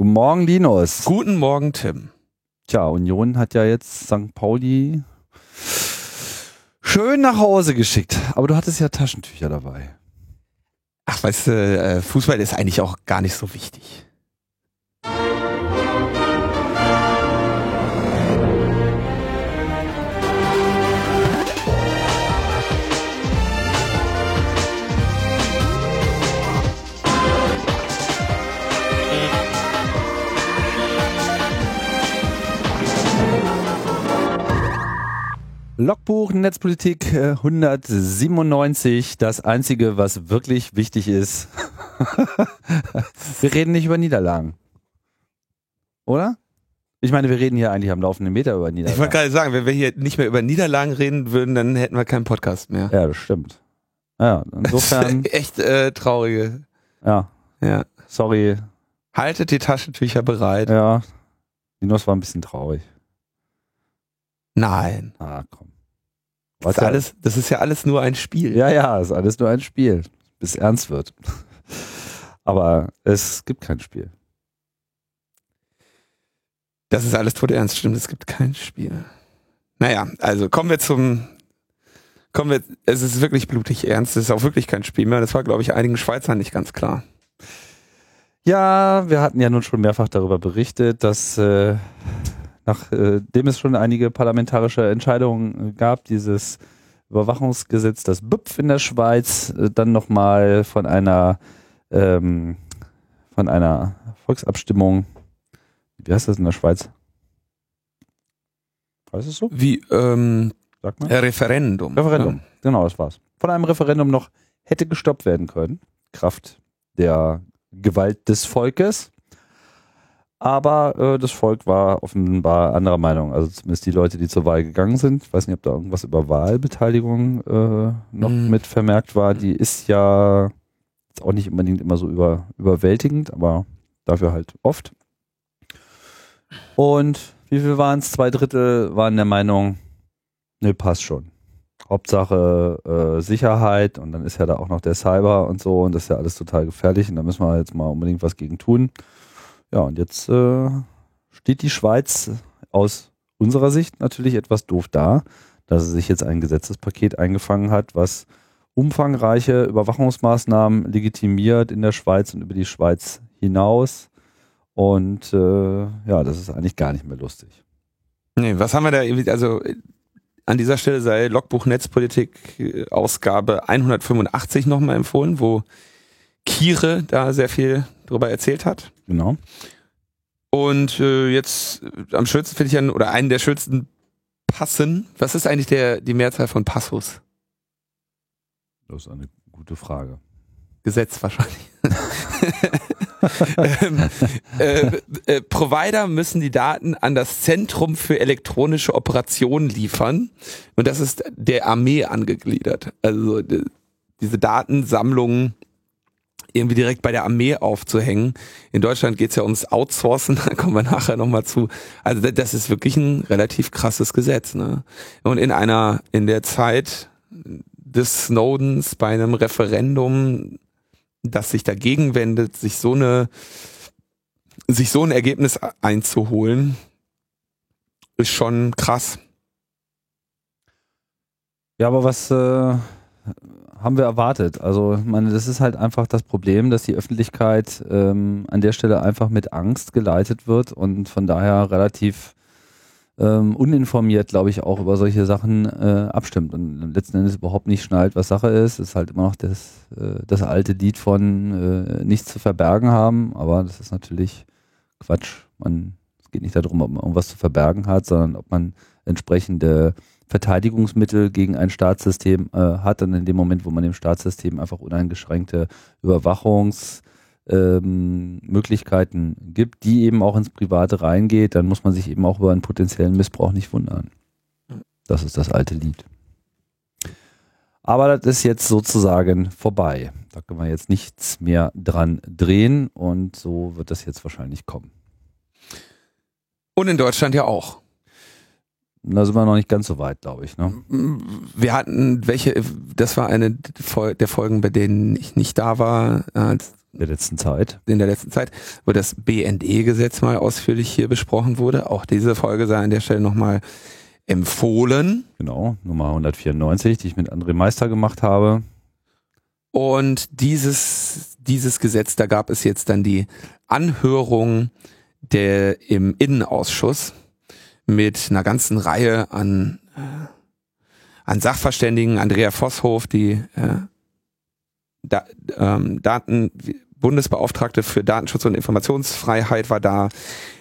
Guten Morgen, Linus. Guten Morgen, Tim. Tja, Union hat ja jetzt St. Pauli schön nach Hause geschickt. Aber du hattest ja Taschentücher dabei. Ach, weißt du, äh, Fußball ist eigentlich auch gar nicht so wichtig. Logbuch Netzpolitik äh, 197. Das einzige, was wirklich wichtig ist. wir reden nicht über Niederlagen. Oder? Ich meine, wir reden hier eigentlich am laufenden Meter über Niederlagen. Ich wollte gerade sagen, wenn wir hier nicht mehr über Niederlagen reden würden, dann hätten wir keinen Podcast mehr. Ja, das stimmt. Ja, insofern. Echt äh, traurige. Ja. Ja. Sorry. Haltet die Taschentücher bereit. Ja. Linus war ein bisschen traurig. Nein. Ah, komm. Das ist, alles, das ist ja alles nur ein Spiel. Ja, ja, ist alles nur ein Spiel, bis ernst wird. Aber es gibt kein Spiel. Das ist alles tot ernst, stimmt, es gibt kein Spiel. Naja, also kommen wir zum, kommen wir, es ist wirklich blutig ernst, es ist auch wirklich kein Spiel mehr. Das war, glaube ich, einigen Schweizern nicht ganz klar. Ja, wir hatten ja nun schon mehrfach darüber berichtet, dass äh, nachdem es schon einige parlamentarische Entscheidungen gab, dieses Überwachungsgesetz, das BÜPF in der Schweiz, äh, dann nochmal von einer ähm, von einer Volksabstimmung, wie heißt das in der Schweiz? Weißt du es so? Wie, ähm, Sag mal. Referendum. Referendum, Ja. genau, das war's. Von einem Referendum noch hätte gestoppt werden können, Kraft der Gewalt des Volkes. Aber äh, das Volk war offenbar anderer Meinung. Also zumindest die Leute, die zur Wahl gegangen sind. Ich weiß nicht, ob da irgendwas über Wahlbeteiligung äh, noch Mhm. mit vermerkt war. Die ist ja auch nicht unbedingt immer so über, überwältigend, aber dafür halt oft. Und wie viel waren es? Zwei Drittel waren der Meinung, ne, passt schon. Hauptsache äh, Sicherheit und dann ist ja da auch noch der Cyber und so und das ist ja alles total gefährlich und da müssen wir jetzt mal unbedingt was gegen tun. Ja, und jetzt äh, steht die Schweiz aus unserer Sicht natürlich etwas doof da, dass sie sich jetzt ein Gesetzespaket eingefangen hat, was umfangreiche Überwachungsmaßnahmen legitimiert in der Schweiz und über die Schweiz hinaus. Und äh, ja, das ist eigentlich gar nicht mehr lustig. Nee, was haben wir da also an dieser Stelle sei Logbuch Netzpolitik Ausgabe 185 nochmal empfohlen, wo Kire da sehr viel drüber erzählt hat. Genau. Und äh, jetzt äh, am schönsten finde ich an, oder einen der schönsten Passen. Was ist eigentlich der, die Mehrzahl von Passus? Das ist eine gute Frage. Gesetz wahrscheinlich. ähm, äh, äh, Provider müssen die Daten an das Zentrum für elektronische Operationen liefern und das ist der Armee angegliedert. Also die, diese Datensammlung irgendwie direkt bei der Armee aufzuhängen. In Deutschland geht's ja ums Outsourcen, da kommen wir nachher nochmal zu. Also da- das ist wirklich ein relativ krasses Gesetz. Ne? Und in einer, in der Zeit des Snowdens bei einem Referendum das sich dagegen wendet, sich so eine, sich so ein Ergebnis einzuholen, ist schon krass. Ja, aber was äh, haben wir erwartet? Also, ich meine, das ist halt einfach das Problem, dass die Öffentlichkeit ähm, an der Stelle einfach mit Angst geleitet wird und von daher relativ ähm, uninformiert, glaube ich, auch über solche Sachen äh, abstimmt und letzten Endes überhaupt nicht schnallt, was Sache ist. Es ist halt immer noch das, äh, das alte Lied von äh, nichts zu verbergen haben, aber das ist natürlich Quatsch. Man, es geht nicht darum, ob man irgendwas zu verbergen hat, sondern ob man entsprechende Verteidigungsmittel gegen ein Staatssystem äh, hat und in dem Moment, wo man dem Staatssystem einfach uneingeschränkte Überwachungs- ähm, gibt, die eben auch ins Private reingeht, dann muss man sich eben auch über einen potenziellen Missbrauch nicht wundern. Das ist das alte Lied. Aber das ist jetzt sozusagen vorbei. Da können wir jetzt nichts mehr dran drehen und so wird das jetzt wahrscheinlich kommen. Und in Deutschland ja auch. Da sind wir noch nicht ganz so weit, glaube ich. Ne? Wir hatten welche, das war eine der Folgen, bei denen ich nicht da war, als der letzten Zeit. In der letzten Zeit, wo das BND-Gesetz mal ausführlich hier besprochen wurde. Auch diese Folge sei an der Stelle nochmal empfohlen. Genau, Nummer 194, die ich mit André Meister gemacht habe. Und dieses, dieses Gesetz, da gab es jetzt dann die Anhörung der im Innenausschuss mit einer ganzen Reihe an, äh, an Sachverständigen, Andrea Vosshof, die äh, da, ähm, Daten, Bundesbeauftragte für Datenschutz und Informationsfreiheit war da,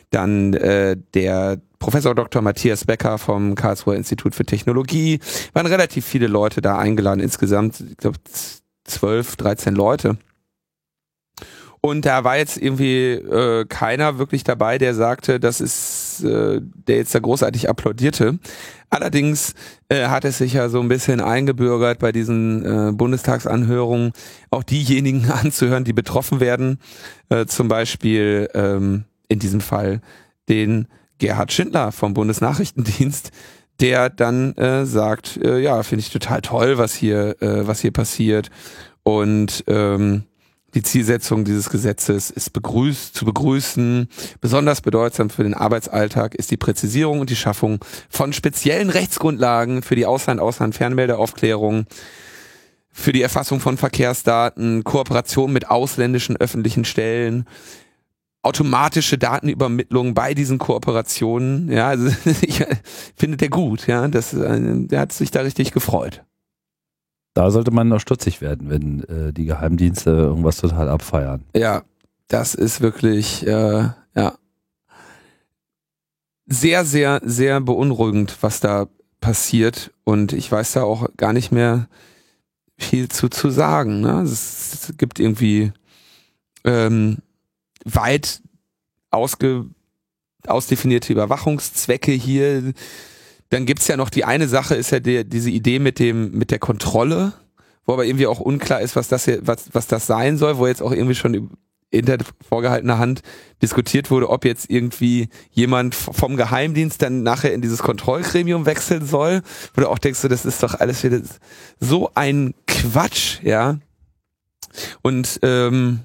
dann äh, der Professor Dr. Matthias Becker vom Karlsruher Institut für Technologie, waren relativ viele Leute da eingeladen, insgesamt, ich glaube, zwölf, dreizehn Leute. Und da war jetzt irgendwie äh, keiner wirklich dabei, der sagte, das ist, äh, der jetzt da großartig applaudierte. Allerdings äh, hat es sich ja so ein bisschen eingebürgert bei diesen äh, Bundestagsanhörungen, auch diejenigen anzuhören, die betroffen werden. Äh, zum Beispiel ähm, in diesem Fall den Gerhard Schindler vom Bundesnachrichtendienst, der dann äh, sagt, äh, ja, finde ich total toll, was hier, äh, was hier passiert. Und ähm, die Zielsetzung dieses Gesetzes ist begrüßt, zu begrüßen. Besonders bedeutsam für den Arbeitsalltag ist die Präzisierung und die Schaffung von speziellen Rechtsgrundlagen für die Ausland-Ausland-Fernmeldeaufklärung, für die Erfassung von Verkehrsdaten, Kooperation mit ausländischen öffentlichen Stellen, automatische Datenübermittlung bei diesen Kooperationen. Ja, also ich finde der gut. Ja, das, äh, der hat sich da richtig gefreut. Da sollte man noch stutzig werden, wenn äh, die Geheimdienste irgendwas total abfeiern. Ja, das ist wirklich, äh, ja, sehr, sehr, sehr beunruhigend, was da passiert. Und ich weiß da auch gar nicht mehr viel zu, zu sagen. Ne? Es, gibt irgendwie ähm, weit ausge, ausdefinierte Überwachungszwecke hier dann gibt's ja noch die eine Sache, ist ja die, diese Idee mit dem, mit der Kontrolle, wo aber irgendwie auch unklar ist, was das hier, was, was das sein soll, wo jetzt auch irgendwie schon hinter vorgehaltener Hand diskutiert wurde, ob jetzt irgendwie jemand vom Geheimdienst dann nachher in dieses Kontrollgremium wechseln soll, wo du auch denkst, das ist doch alles wieder so ein Quatsch, ja. Und ähm,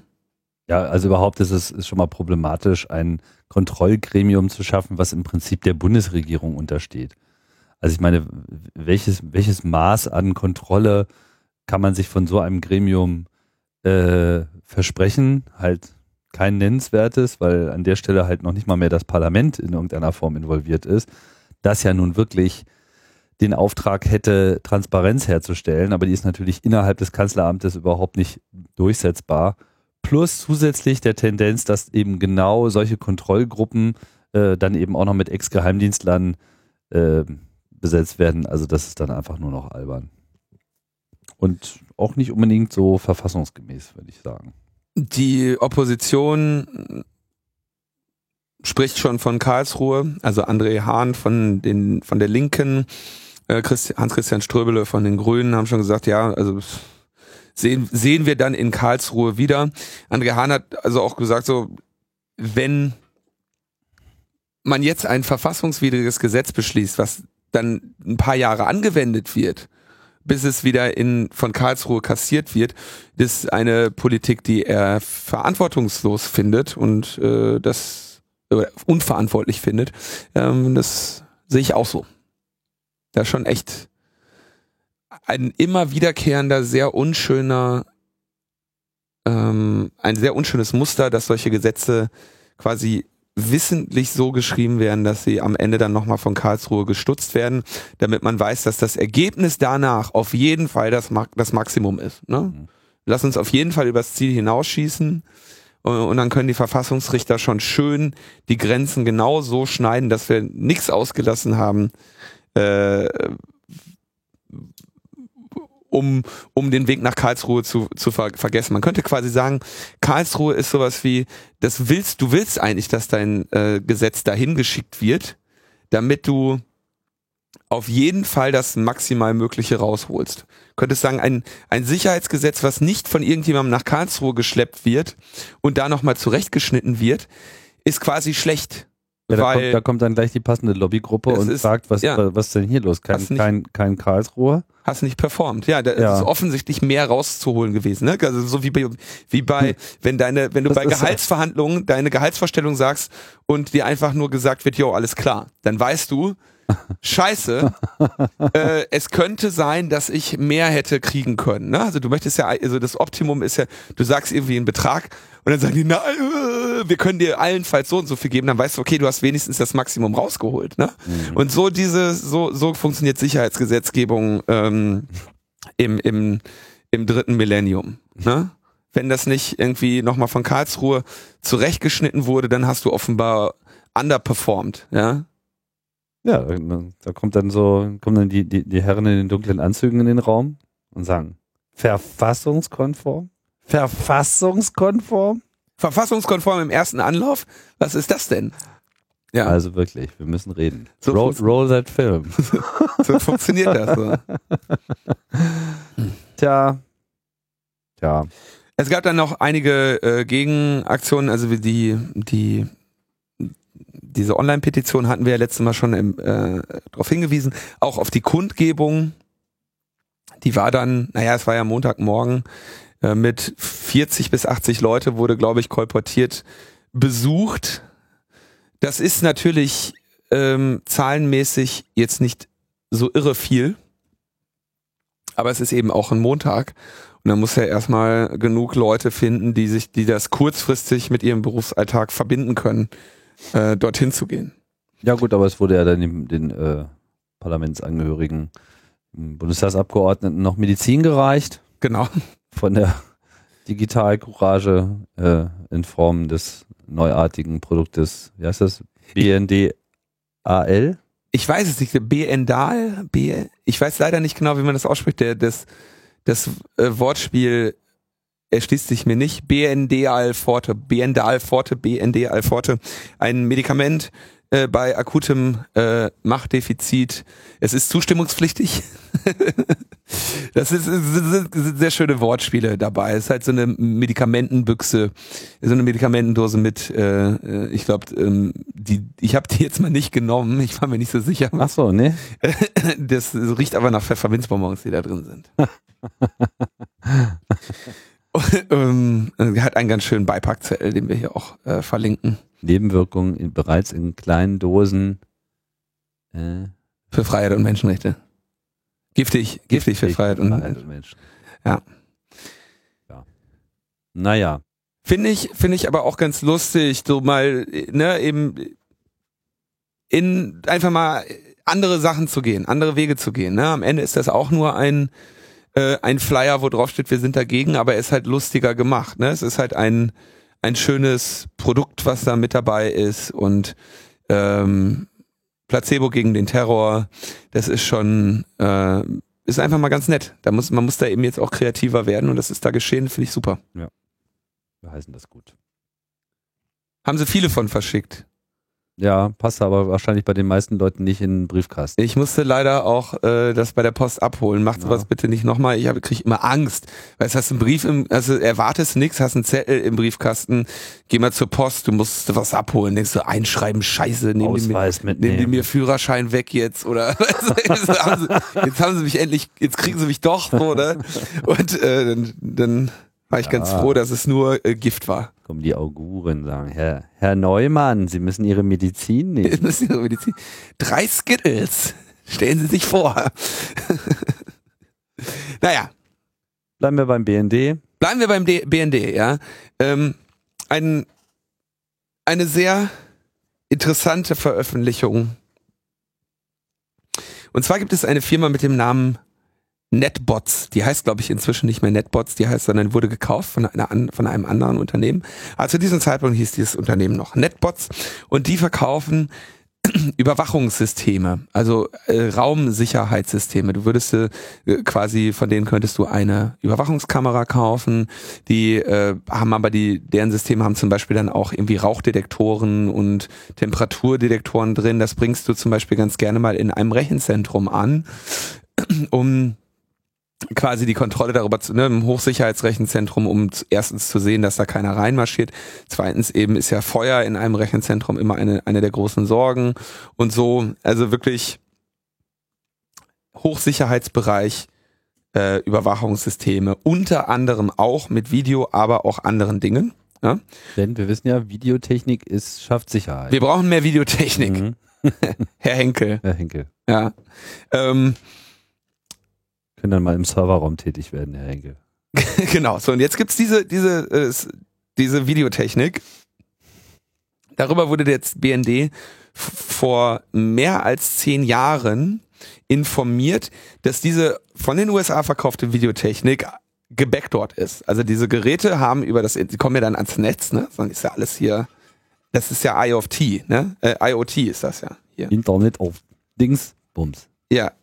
ja, also überhaupt ist es ist schon mal problematisch, ein Kontrollgremium zu schaffen, was im Prinzip der Bundesregierung untersteht. Also ich meine, welches, welches Maß an Kontrolle kann man sich von so einem Gremium äh, versprechen? Halt kein nennenswertes, weil an der Stelle halt noch nicht mal mehr das Parlament in irgendeiner Form involviert ist, das ja nun wirklich den Auftrag hätte, Transparenz herzustellen, aber die ist natürlich innerhalb des Kanzleramtes überhaupt nicht durchsetzbar. Plus zusätzlich der Tendenz, dass eben genau solche Kontrollgruppen äh, dann eben auch noch mit Ex-Geheimdienstlern äh, besetzt werden. Also das ist dann einfach nur noch albern. Und auch nicht unbedingt so verfassungsgemäß, würde ich sagen. Die Opposition spricht schon von Karlsruhe, also André Hahn von den von der Linken, äh, Hans-Christian Ströbele von den Grünen haben schon gesagt, ja, also sehen, sehen wir dann in Karlsruhe wieder. André Hahn hat also auch gesagt, so, wenn man jetzt ein verfassungswidriges Gesetz beschließt, was dann ein paar Jahre angewendet wird, bis es wieder in von Karlsruhe kassiert wird, ist eine Politik, die er verantwortungslos findet und äh, das äh, unverantwortlich findet. Ähm, das sehe ich auch so. Da schon echt ein immer wiederkehrender, sehr unschöner, ähm, ein sehr unschönes Muster, dass solche Gesetze quasi wissentlich so geschrieben werden, dass sie am Ende dann nochmal von Karlsruhe gestutzt werden, damit man weiß, dass das Ergebnis danach auf jeden Fall das, das Maximum ist. Ne? Mhm. Lass uns auf jeden Fall übers Ziel hinausschießen äh, und dann können die Verfassungsrichter schon schön die Grenzen genau so schneiden, dass wir nichts ausgelassen haben, äh, um, um den Weg nach Karlsruhe zu, zu ver vergessen. Man könnte quasi sagen, Karlsruhe ist sowas wie, das willst, du willst eigentlich, dass dein äh, Gesetz dahin geschickt wird, damit du auf jeden Fall das maximal Mögliche rausholst. Könntest sagen, ein, ein Sicherheitsgesetz, was nicht von irgendjemandem nach Karlsruhe geschleppt wird und da nochmal zurechtgeschnitten wird, ist quasi schlecht. Ja, da, kommt, da kommt dann gleich die passende Lobbygruppe und ist- fragt, was, ja. was denn hier los? Kein, nicht- kein, kein Karlsruhe? hast nicht performt. Ja, da Ja. ist offensichtlich mehr rauszuholen gewesen. Ne? Also so wie bei, wie bei wenn deine, wenn du Das bei Gehaltsverhandlungen deine Gehaltsvorstellung sagst und dir einfach nur gesagt wird, jo, alles klar, dann weißt du, Scheiße, äh, es könnte sein, dass ich mehr hätte kriegen können. Ne? Also du möchtest ja, also das Optimum ist ja, du sagst irgendwie einen Betrag und dann sagen die, na, äh, wir können dir allenfalls so und so viel geben, dann weißt du, okay, du hast wenigstens das Maximum rausgeholt. Ne? Und so diese, so, so funktioniert Sicherheitsgesetzgebung ähm, im, im, im dritten Millennium. Ne? Wenn das nicht irgendwie nochmal von Karlsruhe zurechtgeschnitten wurde, dann hast du offenbar underperformed. Ja? Ja, da da kommt dann so, kommen dann die, die, die Herren in den dunklen Anzügen in den Raum und sagen, verfassungskonform? Verfassungskonform? Verfassungskonform im ersten Anlauf? Was ist das denn? Ja, Also wirklich, wir müssen reden. So roll, funktioniert- roll that film. so funktioniert das so. Tja. Tja. Es gab dann noch einige äh, Gegenaktionen, also wie die, die diese Online-Petition hatten wir ja letztes Mal schon im, äh, darauf hingewiesen, auch auf die Kundgebung. Die war dann, naja, es war ja Montagmorgen, mit 40 bis 80 Leute wurde, glaube ich, kolportiert besucht. Das ist natürlich ähm, zahlenmäßig jetzt nicht so irre viel, aber es ist eben auch ein Montag und dann muss ja erstmal genug Leute finden, die sich, die das kurzfristig mit ihrem Berufsalltag verbinden können, äh, dorthin zu gehen. Ja gut, aber es wurde ja dann den, den äh, Parlamentsangehörigen, m, Bundestagsabgeordneten noch Medizin gereicht Genau. Von der Digitalcourage äh, in Form des neuartigen Produktes, wie heißt das? BNDAL? Ich weiß es nicht, BNDAL, ich weiß leider nicht genau, wie man das ausspricht, der, das, das äh, Wortspiel erschließt sich mir nicht. BNDAL Forte, BNDAL Forte, BNDAL Forte, ein Medikament äh, bei akutem äh, Machtdefizit. Es ist zustimmungspflichtig. das ist, sind sind sehr schöne Wortspiele dabei. Es ist halt so eine Medikamentenbüchse, so eine Medikamendendose mit, äh, ich glaube, ähm, die, ich habe die jetzt mal nicht genommen. Ich war mir nicht so sicher. Ach so, ne? Das riecht aber nach Pfefferminzbonbons, die da drin sind. Und, ähm, hat einen ganz schönen Beipackzettel, den wir hier auch äh, verlinken. Nebenwirkungen in, bereits in kleinen Dosen. Äh, Für Freiheit und Menschenrechte. Giftig, giftig für Freiheit und Freiheit und Menschen. Ja. ja. Naja. Finde ich, finde ich aber auch ganz lustig, so mal, ne, eben in einfach mal andere Sachen zu gehen, andere Wege zu gehen. Ne? Am Ende ist das auch nur ein, äh, ein Flyer, wo drauf steht, wir sind dagegen, aber er ist halt lustiger gemacht. Ne? Es ist halt ein, ein schönes Produkt, was da mit dabei ist und ähm, Placebo gegen den Terror, das ist schon, äh, ist einfach mal ganz nett. Da muss, man muss da eben jetzt auch kreativer werden und das ist da geschehen, finde ich super. Wir heißen das gut. Haben sie viele von verschickt. Ja, passt aber wahrscheinlich bei den meisten Leuten nicht in den Briefkasten. Ich musste leider auch äh, das bei der Post abholen. Macht Ja. sowas bitte nicht nochmal. Ich habe krieg immer Angst. Weil du hast einen Brief im, also erwartest nix, hast einen Zettel im Briefkasten, geh mal zur Post, du musst was abholen. Denkst du, einschreiben, scheiße, nehmen die mir, nehmen die mir Führerschein weg jetzt oder jetzt, haben sie, jetzt haben sie mich endlich, jetzt kriegen sie mich doch ne? Und äh, dann, dann war ich ganz Ja. froh, dass es nur äh, Gift war. Kommen die Auguren sagen, Herr, Herr Neumann, Sie müssen Ihre Medizin nehmen. müssen Sie Ihre Medizin. Drei Skittles. Stellen Sie sich vor. naja, Bleiben wir beim BND. bleiben wir beim D BND, ja. Ähm, ein, eine sehr interessante Veröffentlichung. Und zwar gibt es eine Firma mit dem Namen Netbots. Die heißt, glaube ich, inzwischen nicht mehr Netbots, die heißt, sondern wurde gekauft von, einer, von einem anderen Unternehmen. Also zu diesem Zeitpunkt hieß dieses Unternehmen noch Netbots und die verkaufen Überwachungssysteme, also äh, Raumsicherheitssysteme. Du würdest äh, quasi, von denen könntest du eine Überwachungskamera kaufen. Die äh, haben aber die, deren Systeme haben zum Beispiel dann auch irgendwie Rauchdetektoren und Temperaturdetektoren drin. Das bringst du zum Beispiel ganz gerne mal in einem Rechenzentrum an, um quasi die Kontrolle darüber zu, ne, im Hochsicherheitsrechenzentrum, um erstens zu sehen, dass da keiner reinmarschiert. Zweitens eben ist ja Feuer in einem Rechenzentrum immer eine, eine der großen Sorgen und so. Also wirklich Hochsicherheitsbereich, äh, Überwachungssysteme, unter anderem auch mit Video, aber auch anderen Dingen. Ja? Denn wir wissen ja, Videotechnik ist, schafft Sicherheit. Wir brauchen mehr Videotechnik. Mhm. Herr Henkel. Herr Henkel. Ja. Ähm, Können dann mal im Serverraum tätig werden, Herr Henkel. genau. So, und jetzt gibt's diese, diese, äh, diese Videotechnik. Darüber wurde jetzt BND vor mehr als zehn Jahren informiert, dass diese von den USA verkaufte Videotechnik gebackdort ist. Also diese Geräte haben über das, die kommen ja dann ans Netz, ne? Sondern ist ja alles hier, das ist ja IoT, ne? Äh, IoT ist das ja hier. Internet auf Dings, Bums. Ja.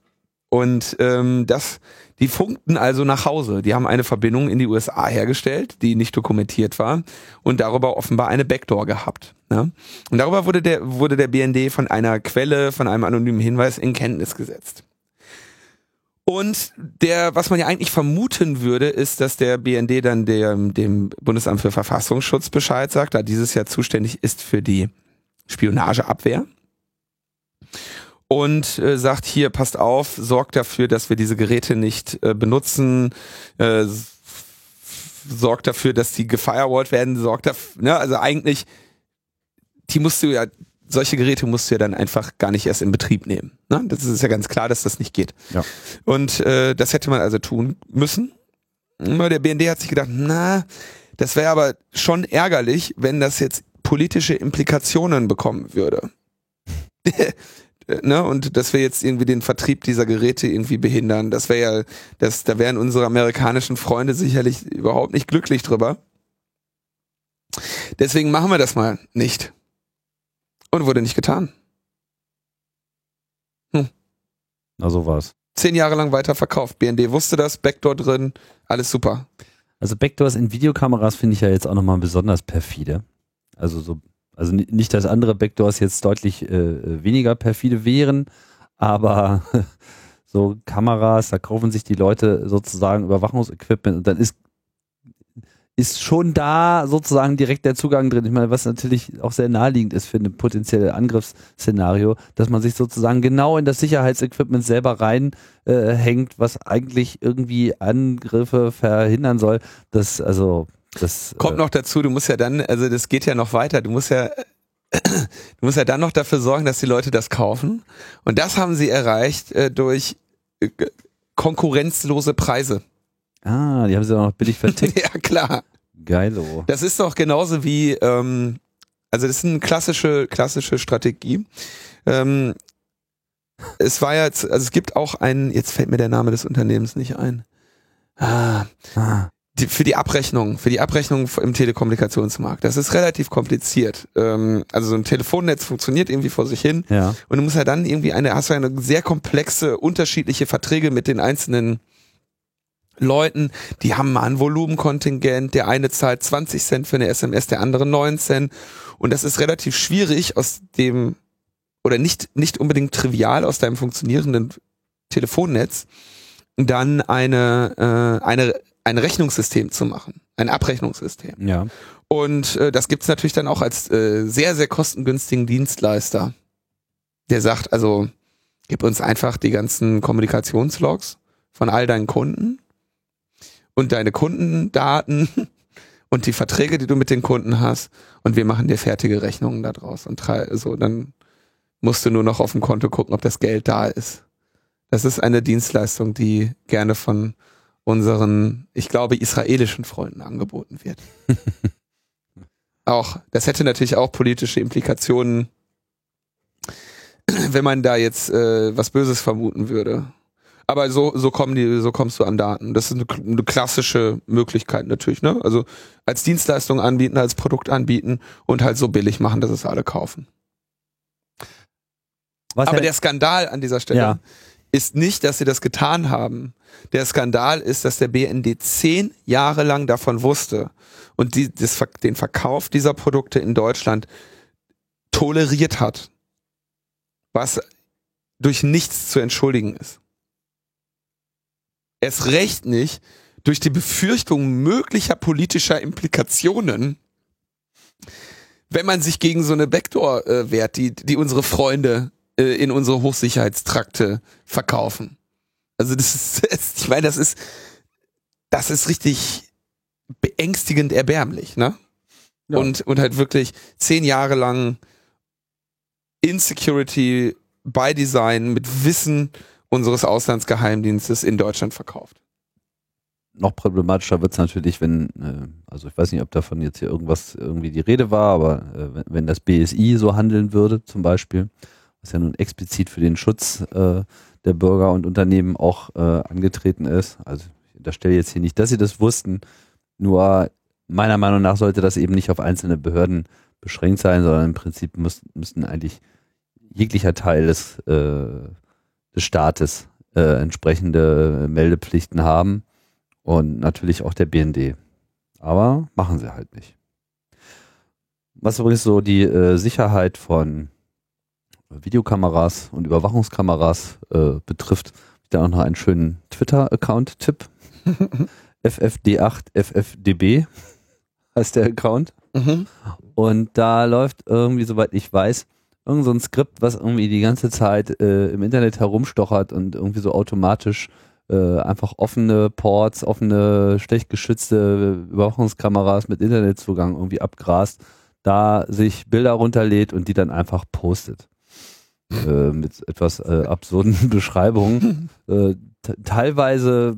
Und ähm, das, die funkten also nach Hause. Die haben eine Verbindung in die USA hergestellt, die nicht dokumentiert war und darüber offenbar eine Backdoor gehabt. Ne? Und darüber wurde der, wurde der BND von einer Quelle, von einem anonymen Hinweis in Kenntnis gesetzt. Und der, was man ja eigentlich vermuten würde, ist, dass der BND dann der, dem Bundesamt für Verfassungsschutz Bescheid sagt, da dieses Jahr zuständig ist für die Spionageabwehr. Und äh, sagt hier, passt auf, sorgt dafür, dass wir diese Geräte nicht äh, benutzen, äh, sorgt dafür, dass die gefirewallt werden, sorgt dafür, ne, also eigentlich, die musst du ja solche Geräte musst du ja dann einfach gar nicht erst in Betrieb nehmen. Ne? Das ist ja ganz klar, dass das nicht geht. Ja. Und äh, das hätte man also tun müssen. Der BND hat sich gedacht, na, das wäre aber schon ärgerlich, wenn das jetzt politische Implikationen bekommen würde. Ne? Und dass wir jetzt irgendwie den Vertrieb dieser Geräte irgendwie behindern. Das wäre ja, das, da wären unsere amerikanischen Freunde sicherlich überhaupt nicht glücklich drüber. Deswegen machen wir das mal nicht. Und wurde nicht getan. Hm. Na, so war's. Zehn Jahre lang weiterverkauft. BND wusste das, Backdoor drin, alles super. Also Backdoors in Videokameras finde ich ja jetzt auch nochmal besonders perfide. Also so, also nicht, dass andere Backdoors jetzt deutlich äh, weniger perfide wären, aber so Kameras, da kaufen sich die Leute sozusagen Überwachungsequipment und dann ist ist schon da sozusagen direkt der Zugang drin. Ich meine, was natürlich auch sehr naheliegend ist für ein potenzielles Angriffsszenario, dass man sich sozusagen genau in das Sicherheitsequipment selber reinhängt, äh, was eigentlich irgendwie Angriffe verhindern soll. Das, also, das. Kommt äh, noch dazu, du musst ja dann, also das geht ja noch weiter, du musst ja, du musst ja dann noch dafür sorgen, dass die Leute das kaufen. Und das haben sie erreicht äh, durch äh, konkurrenzlose Preise. Ah, die haben sie auch noch billig vertickt. ja, klar. Geilo. Das ist doch genauso wie, ähm, also das ist eine klassische, klassische Strategie. Ähm, es war jetzt, also es gibt auch einen, jetzt fällt mir der Name des Unternehmens nicht ein. Ah, ah. Die, für die Abrechnung, für die Abrechnung im Telekommunikationsmarkt. Das ist relativ kompliziert. Ähm, also so ein Telefonnetz funktioniert irgendwie vor sich hin. Ja. Und du musst ja dann irgendwie eine, hast du eine sehr komplexe, unterschiedliche Verträge mit den einzelnen Leuten, die haben mal ein Volumenkontingent, der eine zahlt 20 Cent für eine SMS, der andere 9 Cent. Und das ist relativ schwierig aus dem, oder nicht, nicht unbedingt trivial aus deinem funktionierenden Telefonnetz, dann eine, äh, eine, ein Rechnungssystem zu machen, ein Abrechnungssystem. Ja. Und äh, das gibt's natürlich dann auch als äh, sehr, sehr kostengünstigen Dienstleister, der sagt, also gib uns einfach die ganzen Kommunikationslogs von all deinen Kunden und deine Kundendaten und die Verträge, die du mit den Kunden hast und wir machen dir fertige Rechnungen daraus und so dann musst du nur noch auf dem Konto gucken, ob das Geld da ist. Das ist eine Dienstleistung, die gerne von unseren, ich glaube, israelischen Freunden angeboten wird. auch, das hätte natürlich auch politische Implikationen, wenn man da jetzt äh, was Böses vermuten würde. Aber so, so kommen die, so kommst du an Daten. Das ist eine, eine klassische Möglichkeit natürlich, ne? Also als Dienstleistung anbieten, als Produkt anbieten und halt so billig machen, dass es alle kaufen. Was Aber der Skandal an dieser Stelle ja. Ist nicht, dass sie das getan haben. Der Skandal ist, dass der BND zehn Jahre lang davon wusste und die, das, den Verkauf dieser Produkte in Deutschland toleriert hat. Was durch nichts zu entschuldigen ist. erst recht nicht durch die Befürchtung möglicher politischer Implikationen, wenn man sich gegen so eine Backdoor äh, wehrt, die, die unsere Freunde äh, in unsere Hochsicherheitstrakte verkaufen. Also das ist, ich meine, das ist, das ist richtig beängstigend erbärmlich, ne? Ja. Und, und halt wirklich zehn Jahre lang Insecurity by Design mit Wissen unseres Auslandsgeheimdienstes in Deutschland verkauft. Noch problematischer wird es natürlich, wenn, äh, also ich weiß nicht, ob davon jetzt hier irgendwas irgendwie die Rede war, aber äh, wenn, wenn, das BSI so handeln würde, zum Beispiel, was ja nun explizit für den Schutz äh, der Bürger und Unternehmen auch äh, angetreten ist. Also ich unterstelle jetzt hier nicht, dass sie das wussten, nur meiner Meinung nach sollte das eben nicht auf einzelne Behörden beschränkt sein, sondern im Prinzip müssten, müssten eigentlich jeglicher Teil des, äh, des Staates äh, entsprechende Meldepflichten haben und natürlich auch der BND. Aber machen sie halt nicht. Was übrigens so die äh, Sicherheit von Videokameras und Überwachungskameras äh, betrifft, da auch noch einen schönen Twitter-Account-Tipp. FFD8 FFDB heißt der Account. Mhm. Und da läuft irgendwie, soweit ich weiß, irgend so ein Skript, was irgendwie die ganze Zeit äh, im Internet herumstochert und irgendwie so automatisch äh, einfach offene Ports, offene, schlecht geschützte Überwachungskameras mit Internetzugang irgendwie abgrast, da sich Bilder runterlädt und die dann einfach postet. Äh, mit etwas äh, absurden Beschreibungen. Äh, teilweise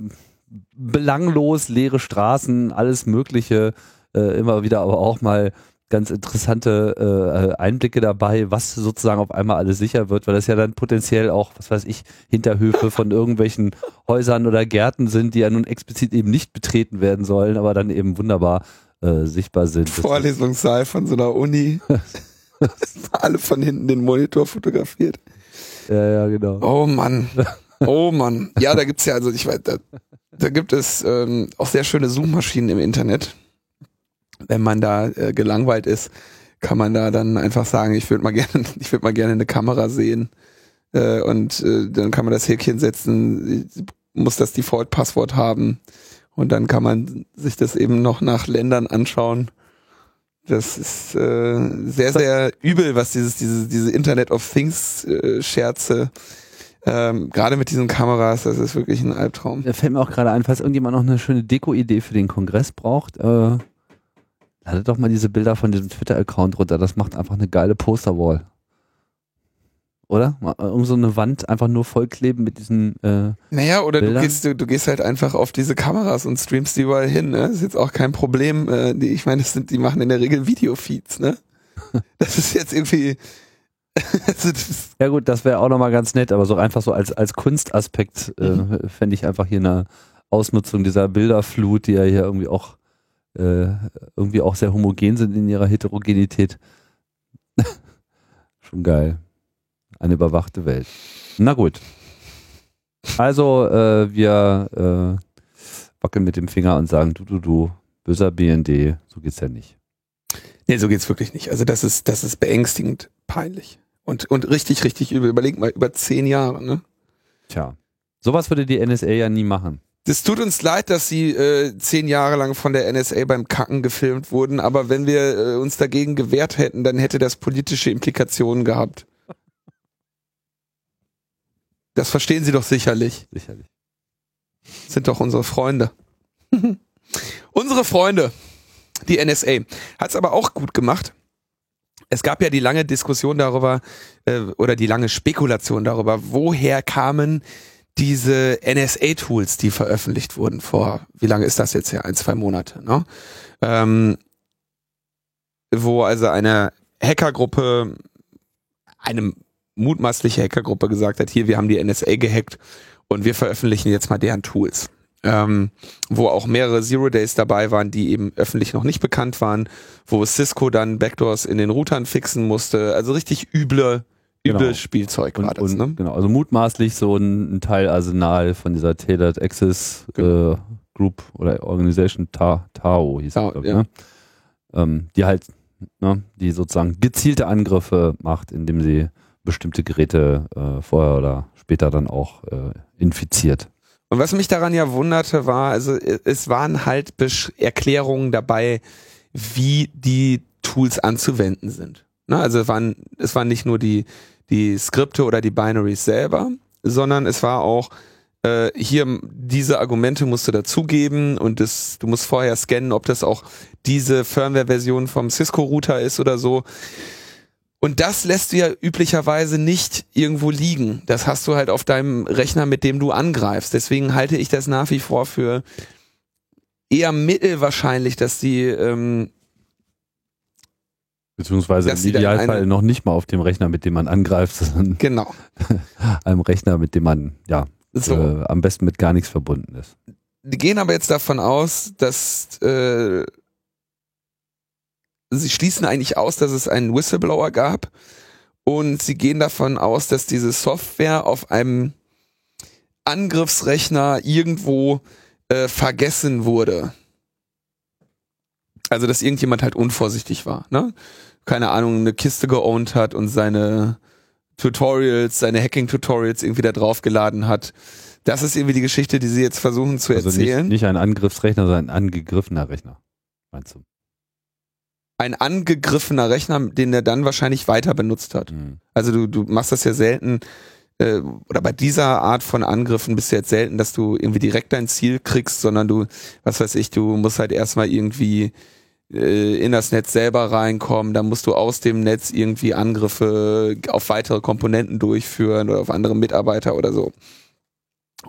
belanglos, leere Straßen, alles Mögliche, äh, immer wieder aber auch mal ganz interessante äh, Einblicke dabei, was sozusagen auf einmal alles sicher wird, weil das ja dann potenziell auch, was weiß ich, Hinterhöfe von irgendwelchen Häusern oder Gärten sind, die ja nun explizit eben nicht betreten werden sollen, aber dann eben wunderbar sichtbar sind. Vorlesungssaal von so einer Uni. Alle von hinten den Monitor fotografiert. Ja, ja, genau. Oh Mann. Oh Mann. Ja, da gibt's ja, also ich weiß, da, da gibt es ähm, auch sehr schöne Zoom-Maschinen im Internet wenn man da äh, gelangweilt ist, kann man da dann einfach sagen, ich würde mal gerne, ich würde mal gerne eine Kamera sehen. Äh, und äh, dann kann man das Häkchen setzen, muss das Default-Passwort haben. Und dann kann man sich das eben noch nach Ländern anschauen. Das ist äh, sehr, sehr übel, was dieses, diese, diese Internet of Things äh, Scherze ähm, gerade mit diesen Kameras, das ist wirklich ein Albtraum. Da fällt mir auch gerade ein, falls irgendjemand noch eine schöne Deko-Idee für den Kongress braucht, äh, Ladet doch mal diese Bilder von diesem Twitter-Account runter. Das macht einfach eine geile Posterwall. Oder? Um so eine Wand einfach nur vollkleben mit diesen. Äh, naja, oder du gehst, du, du gehst halt einfach auf diese Kameras und streamst die überall hin. Ne? Das ist jetzt auch kein Problem. Äh, die, ich meine, das sind, die machen in der Regel Videofeeds. Ne? Das ist jetzt irgendwie. also ja gut, das wäre auch nochmal ganz nett, aber so einfach so als, als Kunstaspekt äh, mhm. fände ich einfach hier eine Ausnutzung dieser Bilderflut, die ja hier irgendwie auch äh, irgendwie auch sehr homogen sind in ihrer Heterogenität. Schon geil. Eine überwachte Welt. Na gut. Also äh, wir äh, wackeln mit dem Finger und sagen, du, du, du, böser BND, so geht's ja nicht. Nee, so geht's wirklich nicht. Also das ist, das ist beängstigend peinlich. Und, und richtig, richtig übel. Überleg mal, über zehn Jahre, ne? Tja. Sowas würde die NSA ja nie machen. Das tut uns leid, dass sie äh, zehn Jahre lang von der NSA beim Kacken gefilmt wurden, aber wenn wir äh, uns dagegen gewehrt hätten, dann hätte das politische Implikationen gehabt. Das verstehen Sie doch sicherlich. Sicherlich. Sind doch unsere Freunde. unsere Freunde, die NSA, hat es aber auch gut gemacht. Es gab ja die lange Diskussion darüber äh, oder die lange Spekulation darüber, woher kamen diese NSA-Tools, die veröffentlicht wurden vor, wie lange ist das jetzt her? Ein, zwei Monate, ne? Ähm, wo also eine Hackergruppe, eine mutmaßliche Hackergruppe gesagt hat, hier, wir haben die NSA gehackt und wir veröffentlichen jetzt mal deren Tools. Ähm, wo auch mehrere Zero Days dabei waren, die eben öffentlich noch nicht bekannt waren, wo Cisco dann Backdoors in den Routern fixen musste. Also richtig üble Übles genau. Spielzeug war und, das, ne? Genau, also mutmaßlich so ein, ein Teilarsenal von dieser Tailored Access genau. äh, Group oder Organisation Ta Tao hieß Tao, es, ja. ne? ähm, die halt, ne, die sozusagen gezielte Angriffe macht, indem sie bestimmte Geräte äh, vorher oder später dann auch äh, infiziert. Und was mich daran ja wunderte, war, also es waren halt Besch Erklärungen dabei, wie die Tools anzuwenden sind. Ne? Also es waren, es waren nicht nur die, die Skripte oder die Binaries selber, sondern es war auch äh, hier diese Argumente musst du dazugeben und das, du musst vorher scannen, ob das auch diese Firmware-Version vom Cisco-Router ist oder so. Und das lässt du ja üblicherweise nicht irgendwo liegen. Das hast du halt auf deinem Rechner, mit dem du angreifst. Deswegen halte ich das nach wie vor für eher mittelwahrscheinlich, dass die ähm, Beziehungsweise im Idealfall noch nicht mal auf dem Rechner, mit dem man angreift, sondern genau. einem Rechner, mit dem man ja so. äh, am besten mit gar nichts verbunden ist. Die gehen aber jetzt davon aus, dass äh, sie schließen eigentlich aus, dass es einen Whistleblower gab und sie gehen davon aus, dass diese Software auf einem Angriffsrechner irgendwo äh, vergessen wurde. Also, dass irgendjemand halt unvorsichtig war, ne? Keine Ahnung, eine Kiste geowned hat und seine Tutorials, seine Hacking-Tutorials irgendwie da draufgeladen hat. Das ist irgendwie die Geschichte, die sie jetzt versuchen zu also erzählen. Nicht, nicht ein Angriffsrechner, sondern ein angegriffener Rechner, meinst du? Ein angegriffener Rechner, den er dann wahrscheinlich weiter benutzt hat. Mhm. Also du, du machst das ja selten, äh, oder bei dieser Art von Angriffen bist du jetzt selten, dass du irgendwie direkt dein Ziel kriegst, sondern du, was weiß ich, du musst halt erstmal irgendwie äh, in das Netz selber reinkommen, dann musst du aus dem Netz irgendwie Angriffe auf weitere Komponenten durchführen oder auf andere Mitarbeiter oder so.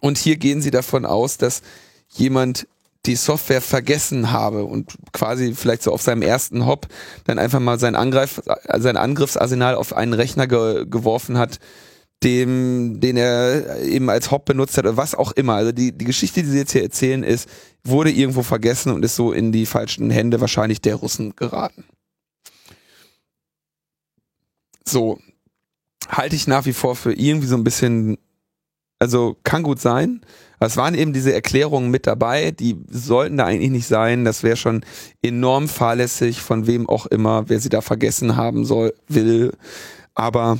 Und hier gehen sie davon aus, dass jemand die Software vergessen habe und quasi vielleicht so auf seinem ersten Hop dann einfach mal sein, Angreif, sein Angriffsarsenal auf einen Rechner ge geworfen hat, dem, den er eben als Hop benutzt hat oder was auch immer. Also die, die Geschichte, die sie jetzt hier erzählen, ist, wurde irgendwo vergessen und ist so in die falschen Hände wahrscheinlich der Russen geraten. So, halte ich nach wie vor für irgendwie so ein bisschen, also kann gut sein. Es waren eben diese Erklärungen mit dabei, die sollten da eigentlich nicht sein. Das wäre schon enorm fahrlässig, von wem auch immer, wer sie da vergessen haben soll, will. Aber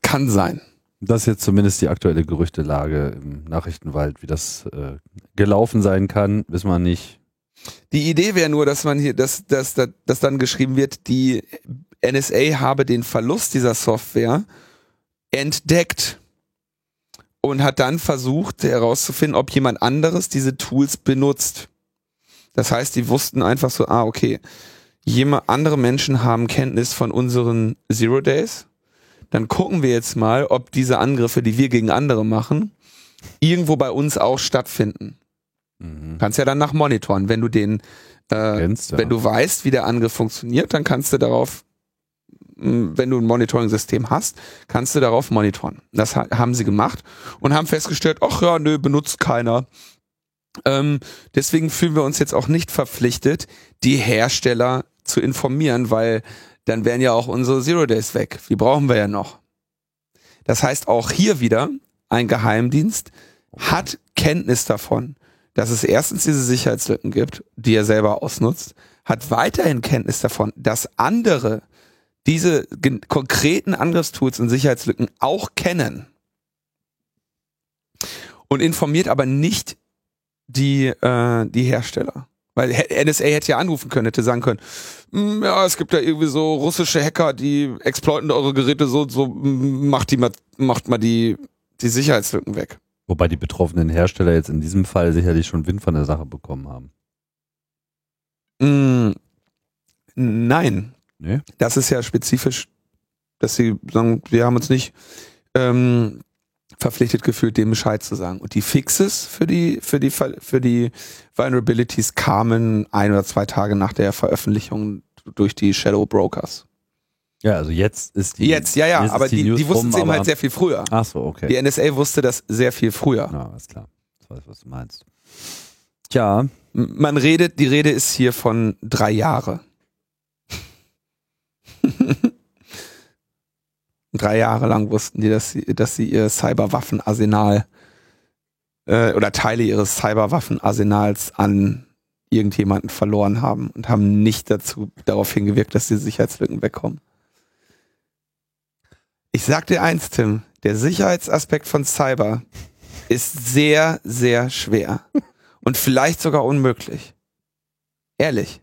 kann sein. Das ist jetzt zumindest die aktuelle Gerüchtelage im Nachrichtenwald, wie das äh, gelaufen sein kann, wissen wir nicht. Die Idee wäre nur, dass man hier, dass, dass, dass, dass dann geschrieben wird, die NSA habe den Verlust dieser Software entdeckt und hat dann versucht herauszufinden, ob jemand anderes diese Tools benutzt. Das heißt, die wussten einfach so, ah, okay, jemand, andere Menschen haben Kenntnis von unseren Zero Days dann gucken wir jetzt mal, ob diese Angriffe, die wir gegen andere machen, irgendwo bei uns auch stattfinden. Mhm. Kannst ja dann nach monitoren. Wenn du den, äh, Kennst, ja. wenn du weißt, wie der Angriff funktioniert, dann kannst du darauf, wenn du ein Monitoring-System hast, kannst du darauf monitoren. Das haben sie gemacht und haben festgestellt, ach ja, nö, benutzt keiner. Ähm, deswegen fühlen wir uns jetzt auch nicht verpflichtet, die Hersteller zu informieren, weil dann wären ja auch unsere Zero Days weg. Die brauchen wir ja noch. Das heißt, auch hier wieder ein Geheimdienst hat Kenntnis davon, dass es erstens diese Sicherheitslücken gibt, die er selber ausnutzt, hat weiterhin Kenntnis davon, dass andere diese konkreten Angriffstools und Sicherheitslücken auch kennen und informiert aber nicht die, äh, die Hersteller. Weil NSA hätte ja anrufen können, hätte sagen können, hm, ja, es gibt ja irgendwie so russische Hacker, die exploiten eure Geräte so, so macht die mal, macht mal die, die Sicherheitslücken weg. Wobei die betroffenen Hersteller jetzt in diesem Fall sicherlich schon Wind von der Sache bekommen haben. Mm, nein. Nee? Das ist ja spezifisch, dass sie sagen, wir haben uns nicht ähm, verpflichtet gefühlt, dem Bescheid zu sagen. Und die Fixes für die, für die, für die Vulnerabilities kamen ein oder zwei Tage nach der Veröffentlichung durch die Shadow Brokers. Ja, also jetzt ist die. Jetzt, ja, ja, aber die, die, die wussten es eben halt sehr viel früher. Ach so, okay. Die NSA wusste das sehr viel früher. Ja, alles klar. Ich weiß, was du meinst. Tja. Man redet, die Rede ist hier von drei Jahre. Drei Jahre lang wussten die, dass sie, dass sie ihr Cyberwaffenarsenal äh, oder Teile ihres Cyberwaffenarsenals an irgendjemanden verloren haben und haben nicht dazu darauf hingewirkt, dass die Sicherheitslücken wegkommen. Ich sag dir eins, Tim, der Sicherheitsaspekt von Cyber ist sehr, sehr schwer. Und vielleicht sogar unmöglich. Ehrlich.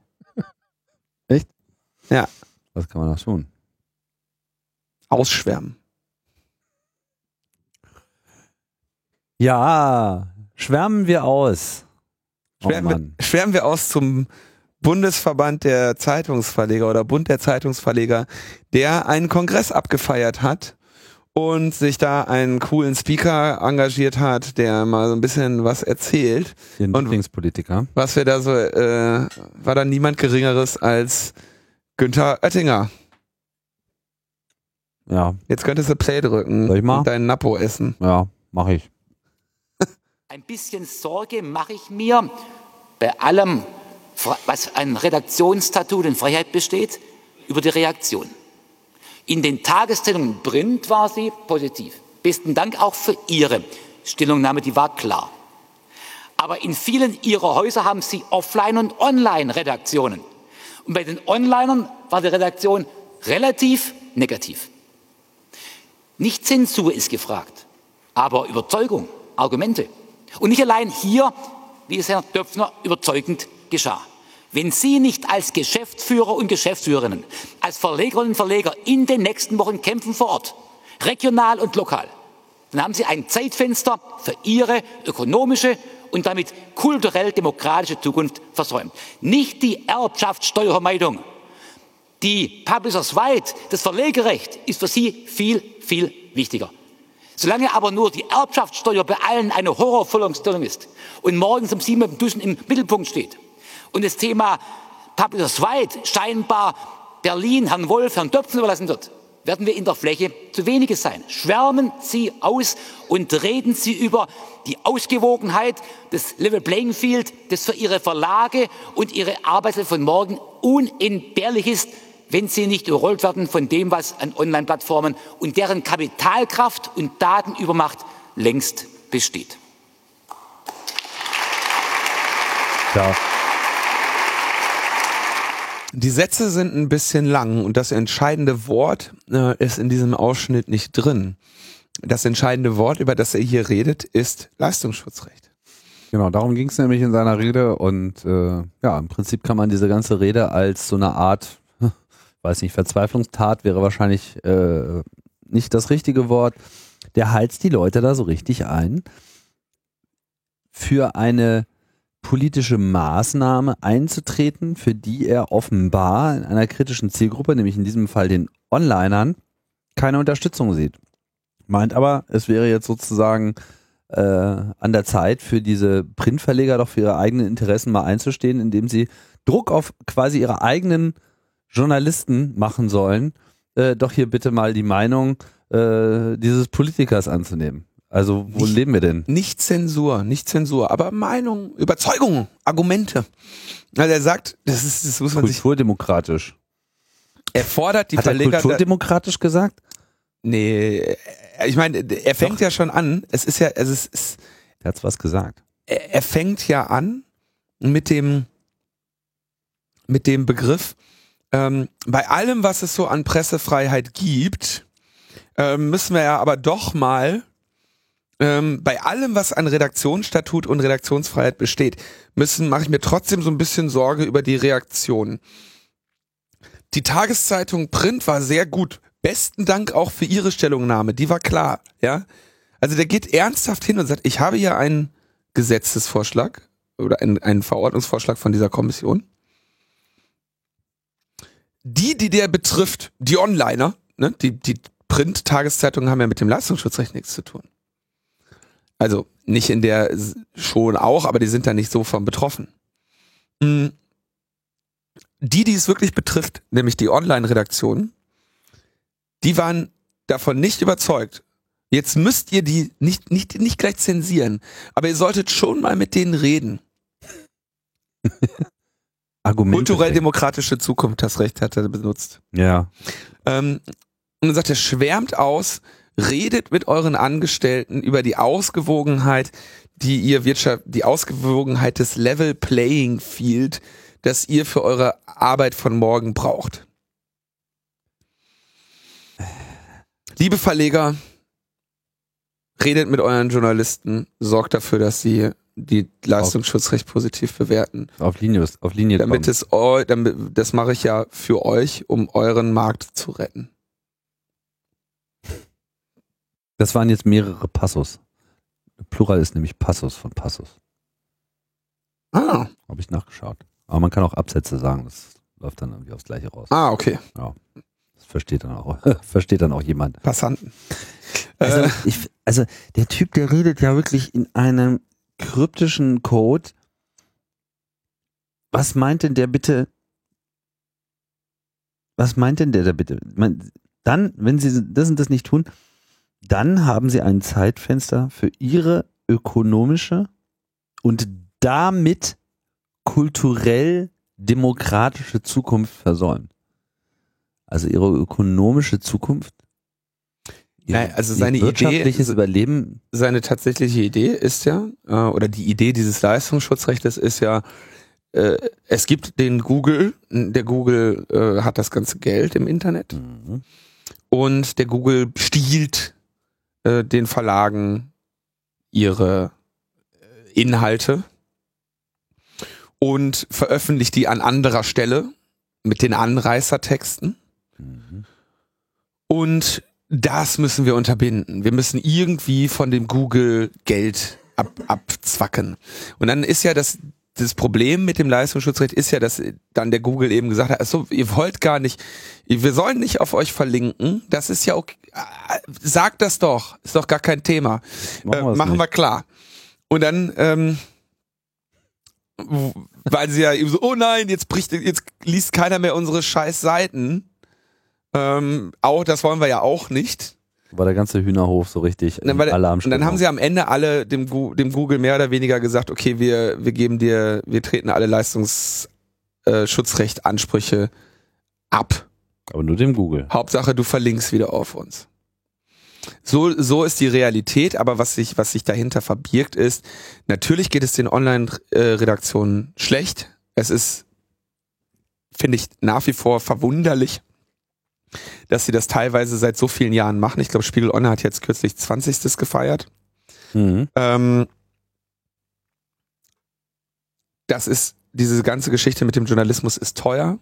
Echt? Ja. Was kann man da tun? Ausschwärmen. Ja, schwärmen wir aus. Oh Schwärmen, Mann. wir, schwärmen wir aus zum Bundesverband der Zeitungsverleger oder Bund der Zeitungsverleger, der einen Kongress abgefeiert hat und sich da einen coolen Speaker engagiert hat, der mal so ein bisschen was erzählt. Den Und- Lieblingspolitiker. Was wir da so, äh, war da niemand Geringeres als Günther Oettinger. Ja, Jetzt könntest du Play drücken Soll ich mal? und deinen Napo essen. ja, mache ich. Ein bisschen Sorge mache ich mir bei allem, was an Redaktionsstatut und Freiheit besteht, über die Reaktion. In den Tageszeitungen Print war sie positiv. Besten Dank auch für Ihre Stellungnahme, die war klar. Aber in vielen Ihrer Häuser haben Sie Offline- und Online-Redaktionen. Und bei den Onlinern war die Redaktion relativ negativ. Nicht Zensur ist gefragt, aber Überzeugung, Argumente. Und nicht allein hier, wie es Herr Döpfner überzeugend geschah. Wenn Sie nicht als Geschäftsführer und Geschäftsführerinnen, als Verlegerinnen und Verleger in den nächsten Wochen kämpfen vor Ort, regional und lokal, dann haben Sie ein Zeitfenster für Ihre ökonomische und damit kulturell-demokratische Zukunft versäumt. Nicht die Erbschaftssteuervermeidung. Die Publishers Right, das Verlegerecht, ist für Sie viel, viel wichtiger. Solange aber nur die Erbschaftssteuer bei allen eine Horrorvorstellung ist und morgens um sieben Uhr im Mittelpunkt steht und das Thema Publishers Right scheinbar Berlin, Herrn Wolf, Herrn Döpfen überlassen wird, werden wir in der Fläche zu wenige sein. Schwärmen Sie aus und reden Sie über die Ausgewogenheit des Level Playing Field, das für Ihre Verlage und Ihre Arbeitswelt von morgen unentbehrlich ist, wenn sie nicht überrollt werden von dem, was an Online-Plattformen und deren Kapitalkraft und Datenübermacht längst besteht. Ja, Die Sätze sind ein bisschen lang und das entscheidende Wort äh, ist in diesem Ausschnitt nicht drin. Das entscheidende Wort, über das er hier redet, ist Leistungsschutzrecht. genau, darum ging es nämlich in seiner Rede und äh, ja, im Prinzip kann man diese ganze Rede als so eine Art, weiß nicht, Verzweiflungstat wäre wahrscheinlich äh, nicht das richtige Wort. Der heizt die Leute da so richtig ein, für eine politische Maßnahme einzutreten, für die er offenbar in einer kritischen Zielgruppe, nämlich in diesem Fall den Onlinern, keine Unterstützung sieht. Meint aber, es wäre jetzt sozusagen äh, an der Zeit für diese Printverleger doch für ihre eigenen Interessen mal einzustehen, indem sie Druck auf quasi ihre eigenen Journalisten machen sollen, äh, doch hier bitte mal die Meinung äh, dieses Politikers anzunehmen. Also wo Nicht- leben wir denn? Nicht Zensur, nicht Zensur, aber Meinung, Überzeugung, Argumente. Also er sagt, das ist, das muss man sich, Kulturdemokratisch. er fordert die Hat er Verleger, da, kulturdemokratisch gesagt? nee, ich meine, er fängt ja schon an, es ist ja, es ist, es, Er hat's was gesagt. er, er fängt ja an mit dem, mit dem Begriff, ähm, bei allem, was es so an Pressefreiheit gibt, ähm, müssen wir ja aber doch mal ähm, bei allem, was an Redaktionsstatut und Redaktionsfreiheit besteht, müssen, mache ich mir trotzdem so ein bisschen Sorge über die Reaktionen. Die Tageszeitung Print war sehr gut. Besten Dank auch für Ihre Stellungnahme. Die war klar, ja. Also der geht ernsthaft hin und sagt, ich habe hier einen Gesetzesvorschlag oder einen, einen Verordnungsvorschlag von dieser Kommission. Die, die der betrifft, die Onliner, ne, die, die Print-Tageszeitungen haben ja mit dem Leistungsschutzrecht nichts zu tun. Also nicht in der schon auch, aber die sind da nicht so von betroffen. Mm. Die, die es wirklich betrifft, nämlich die Online-Redaktionen, die waren davon nicht überzeugt. Jetzt müsst ihr die nicht, nicht, nicht gleich zensieren, aber ihr solltet schon mal mit denen reden. Argumente. Kulturell-demokratische Zukunft, das Recht hat er benutzt. Ja. Ähm, und dann sagt er, schwärmt aus, redet mit euren Angestellten über die Ausgewogenheit, die ihr Wirtschaft, die Ausgewogenheit des Level Playing Field, das ihr für eure Arbeit von morgen braucht. Liebe Verleger, redet mit euren Journalisten, sorgt dafür, dass sie die Leistungsschutzrecht positiv bewerten. Auf Linie, auf Linie Damit kommen. es, damit, das mache ich ja für euch, um euren Markt zu retten. Das waren jetzt mehrere Passus. Plural ist nämlich Passus von Passus. Ah, Habe ich nachgeschaut. Aber man kann auch Absätze sagen, das läuft dann irgendwie aufs Gleiche raus. ah, okay. Das versteht dann auch, versteht dann auch jemand. Passanten. Also, Äh, ich, also der Typ, der redet ja wirklich in einem kryptischen Code. Was meint denn der bitte? Was meint denn der da bitte? Dann, wenn Sie das und das nicht tun, dann haben Sie ein Zeitfenster für Ihre ökonomische und damit kulturell demokratische Zukunft versäumt. Also Ihre ökonomische Zukunft. Ja, also seine Ihr wirtschaftliches Idee- Überleben seine tatsächliche Idee ist ja, äh, oder die Idee dieses Leistungsschutzrechtes ist ja, äh, es gibt den Google, der Google äh, hat das ganze Geld im Internet Mhm. und der Google stiehlt äh, den Verlagen ihre äh, Inhalte und veröffentlicht die an anderer Stelle mit den Anreißertexten. Mhm. Und das müssen wir unterbinden. Wir müssen irgendwie von dem Google Geld ab, abzwacken. Und dann ist ja das, das Problem mit dem Leistungsschutzrecht ist ja, dass dann der Google eben gesagt hat, so, ihr wollt gar nicht, wir sollen nicht auf euch verlinken. Das ist ja okay. Äh, Sagt das doch. Ist doch gar kein Thema. Machen, Äh, machen wir klar. Und dann, ähm, weil sie ja eben so, oh nein, jetzt bricht, jetzt liest keiner mehr unsere scheiß Seiten. Ähm, auch, das wollen wir ja auch nicht. War der ganze Hühnerhof so richtig Und dann, alle am und dann haben sie am Ende alle dem, dem Google mehr oder weniger gesagt, okay, wir, wir geben dir, wir treten alle Leistungsschutzrecht-Ansprüche ab. Aber nur dem Google. Hauptsache, du verlinkst wieder auf uns. So, so ist die Realität, aber was sich, was sich dahinter verbirgt ist, natürlich geht es den Online-Redaktionen schlecht. Es ist, finde ich, nach wie vor verwunderlich, dass sie das teilweise seit so vielen Jahren machen. Ich glaube, Spiegel Online hat jetzt kürzlich 20. gefeiert. Mhm. Ähm, das ist, diese ganze Geschichte mit dem Journalismus ist teuer.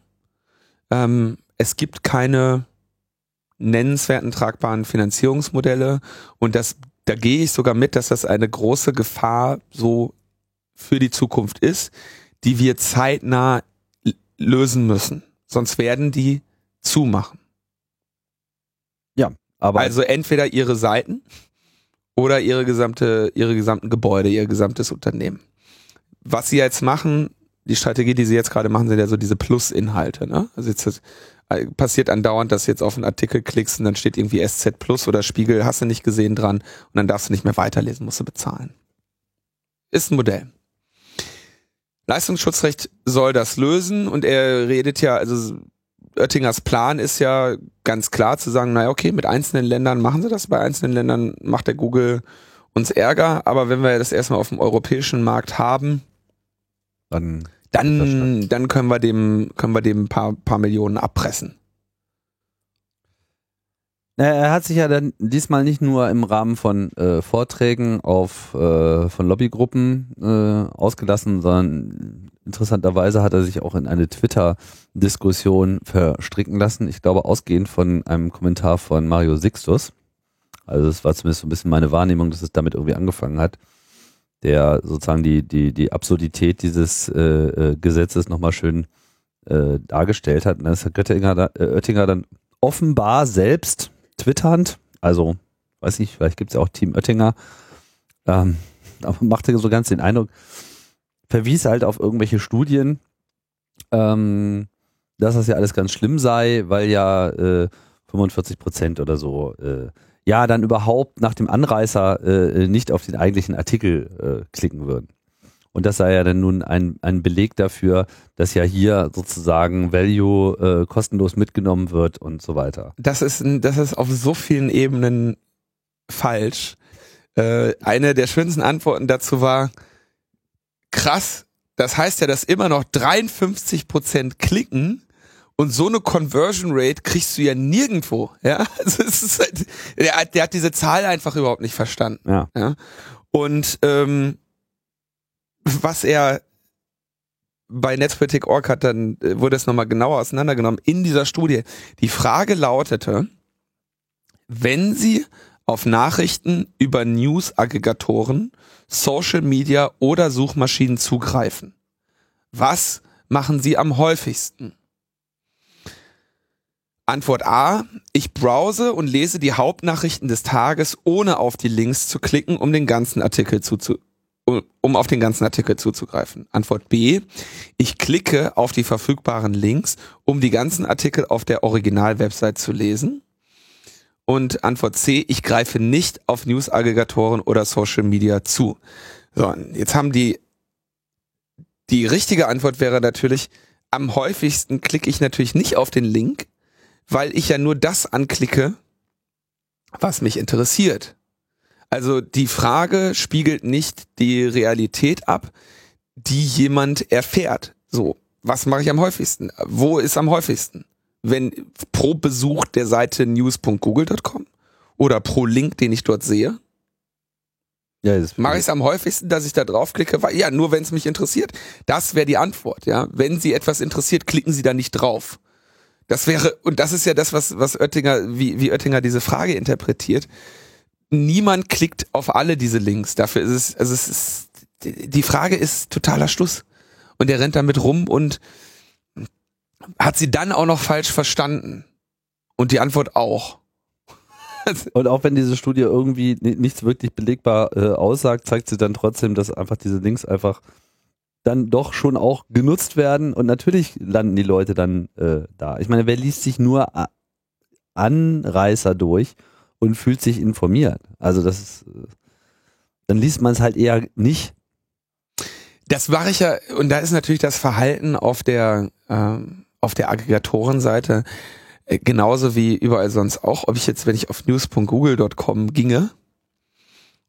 Ähm, es gibt keine nennenswerten tragbaren Finanzierungsmodelle und das, da gehe ich sogar mit, dass das eine große Gefahr so für die Zukunft ist, die wir zeitnah lösen müssen. Sonst werden die zumachen. Aber Also entweder ihre Seiten oder ihre gesamte, ihre gesamten Gebäude, ihr gesamtes Unternehmen. Was sie jetzt machen, die Strategie, die sie jetzt gerade machen, sind ja so diese Plus-Inhalte. Ne? Also jetzt ist, passiert andauernd, dass du jetzt auf einen Artikel klickst und dann steht irgendwie SZ Plus oder Spiegel, hast du nicht gesehen dran und dann darfst du nicht mehr weiterlesen, musst du bezahlen. Ist ein Modell. Leistungsschutzrecht soll das lösen und er redet ja, also Oettingers Plan ist ja ganz klar zu sagen, naja, okay, mit einzelnen Ländern machen sie das, bei einzelnen Ländern macht der Google uns Ärger, aber wenn wir das erstmal auf dem europäischen Markt haben, dann dann, dann können wir dem, können wir dem ein paar, paar Millionen abpressen. Er hat sich ja dann diesmal nicht nur im Rahmen von äh, Vorträgen auf äh, von Lobbygruppen äh, ausgelassen, sondern interessanterweise hat er sich auch in eine Twitter-Diskussion verstricken lassen. Ich glaube, ausgehend von einem Kommentar von Mario Sixtus. Also es war zumindest so ein bisschen meine Wahrnehmung, dass es damit irgendwie angefangen hat, der sozusagen die die die Absurdität dieses äh, äh, Gesetzes nochmal schön äh, dargestellt hat. Und ist Herr Göttinger, äh, Oettinger dann offenbar selbst twitternd, also weiß nicht, vielleicht gibt es ja auch Team Oettinger, ähm, aber machte so ganz den Eindruck, verwies halt auf irgendwelche Studien, ähm, dass das ja alles ganz schlimm sei, weil ja äh, 45 Prozent oder so äh, ja dann überhaupt nach dem Anreißer äh, nicht auf den eigentlichen Artikel äh, klicken würden. Und das sei ja dann nun ein, ein Beleg dafür, dass ja hier sozusagen Value äh, kostenlos mitgenommen wird und so weiter. Das ist, das ist auf so vielen Ebenen falsch. Äh, eine der schönsten Antworten dazu war, krass, das heißt ja, dass immer noch 53 Prozent klicken Und so eine Conversion Rate kriegst du ja nirgendwo. Ja, also es ist halt, der, der hat diese Zahl einfach überhaupt nicht verstanden. Ja. Ja. Und ähm, was er bei Netzpolitik.org hat, dann äh, wurde es nochmal genauer auseinandergenommen in dieser Studie. Die Frage lautete, wenn Sie auf Nachrichten über News-Aggregatoren, Social Media oder Suchmaschinen zugreifen, was machen Sie am häufigsten? Antwort A, ich browse und lese die Hauptnachrichten des Tages, ohne auf die Links zu klicken, um den ganzen Artikel zuzu um auf den ganzen Artikel zuzugreifen. Antwort B, ich klicke auf die verfügbaren Links, um die ganzen Artikel auf der Original-Website zu lesen. Und Antwort C, ich greife nicht auf News-Aggregatoren oder Social Media zu. So, jetzt haben die, die richtige Antwort wäre natürlich, am häufigsten klicke ich natürlich nicht auf den Link, weil ich ja nur das anklicke, was mich interessiert. Also die Frage spiegelt nicht die Realität ab, die jemand erfährt. So, was mache ich am häufigsten? Wo ist am häufigsten? Wenn pro Besuch der Seite news.google.com oder pro Link, den ich dort sehe? Ja, Mache ich es am häufigsten, dass ich da draufklicke? Ja, nur wenn es mich interessiert. Das wäre die Antwort, ja. Wenn Sie etwas interessiert, klicken Sie da nicht drauf. Das wäre, und das ist ja das, was, was Oettinger, wie, wie Oettinger diese Frage interpretiert. Niemand klickt auf alle diese Links. Dafür ist es, also es ist, die Frage ist totaler Schluss. Und er rennt damit rum und hat sie dann auch noch falsch verstanden. Und die Antwort auch. Und auch wenn diese Studie irgendwie ni- nichts wirklich belegbar äh, aussagt, zeigt sie dann trotzdem, dass einfach diese Links einfach dann doch schon auch genutzt werden und natürlich landen die Leute dann äh, da. Ich meine, wer liest sich nur A- Anreißer durch und fühlt sich informiert? Also das ist, äh, dann liest man es halt eher nicht. Das mache ich ja, und da ist natürlich das Verhalten auf der, ähm, auf der Aggregatorenseite äh, genauso wie überall sonst auch. Ob ich jetzt, wenn ich auf news.google.com ginge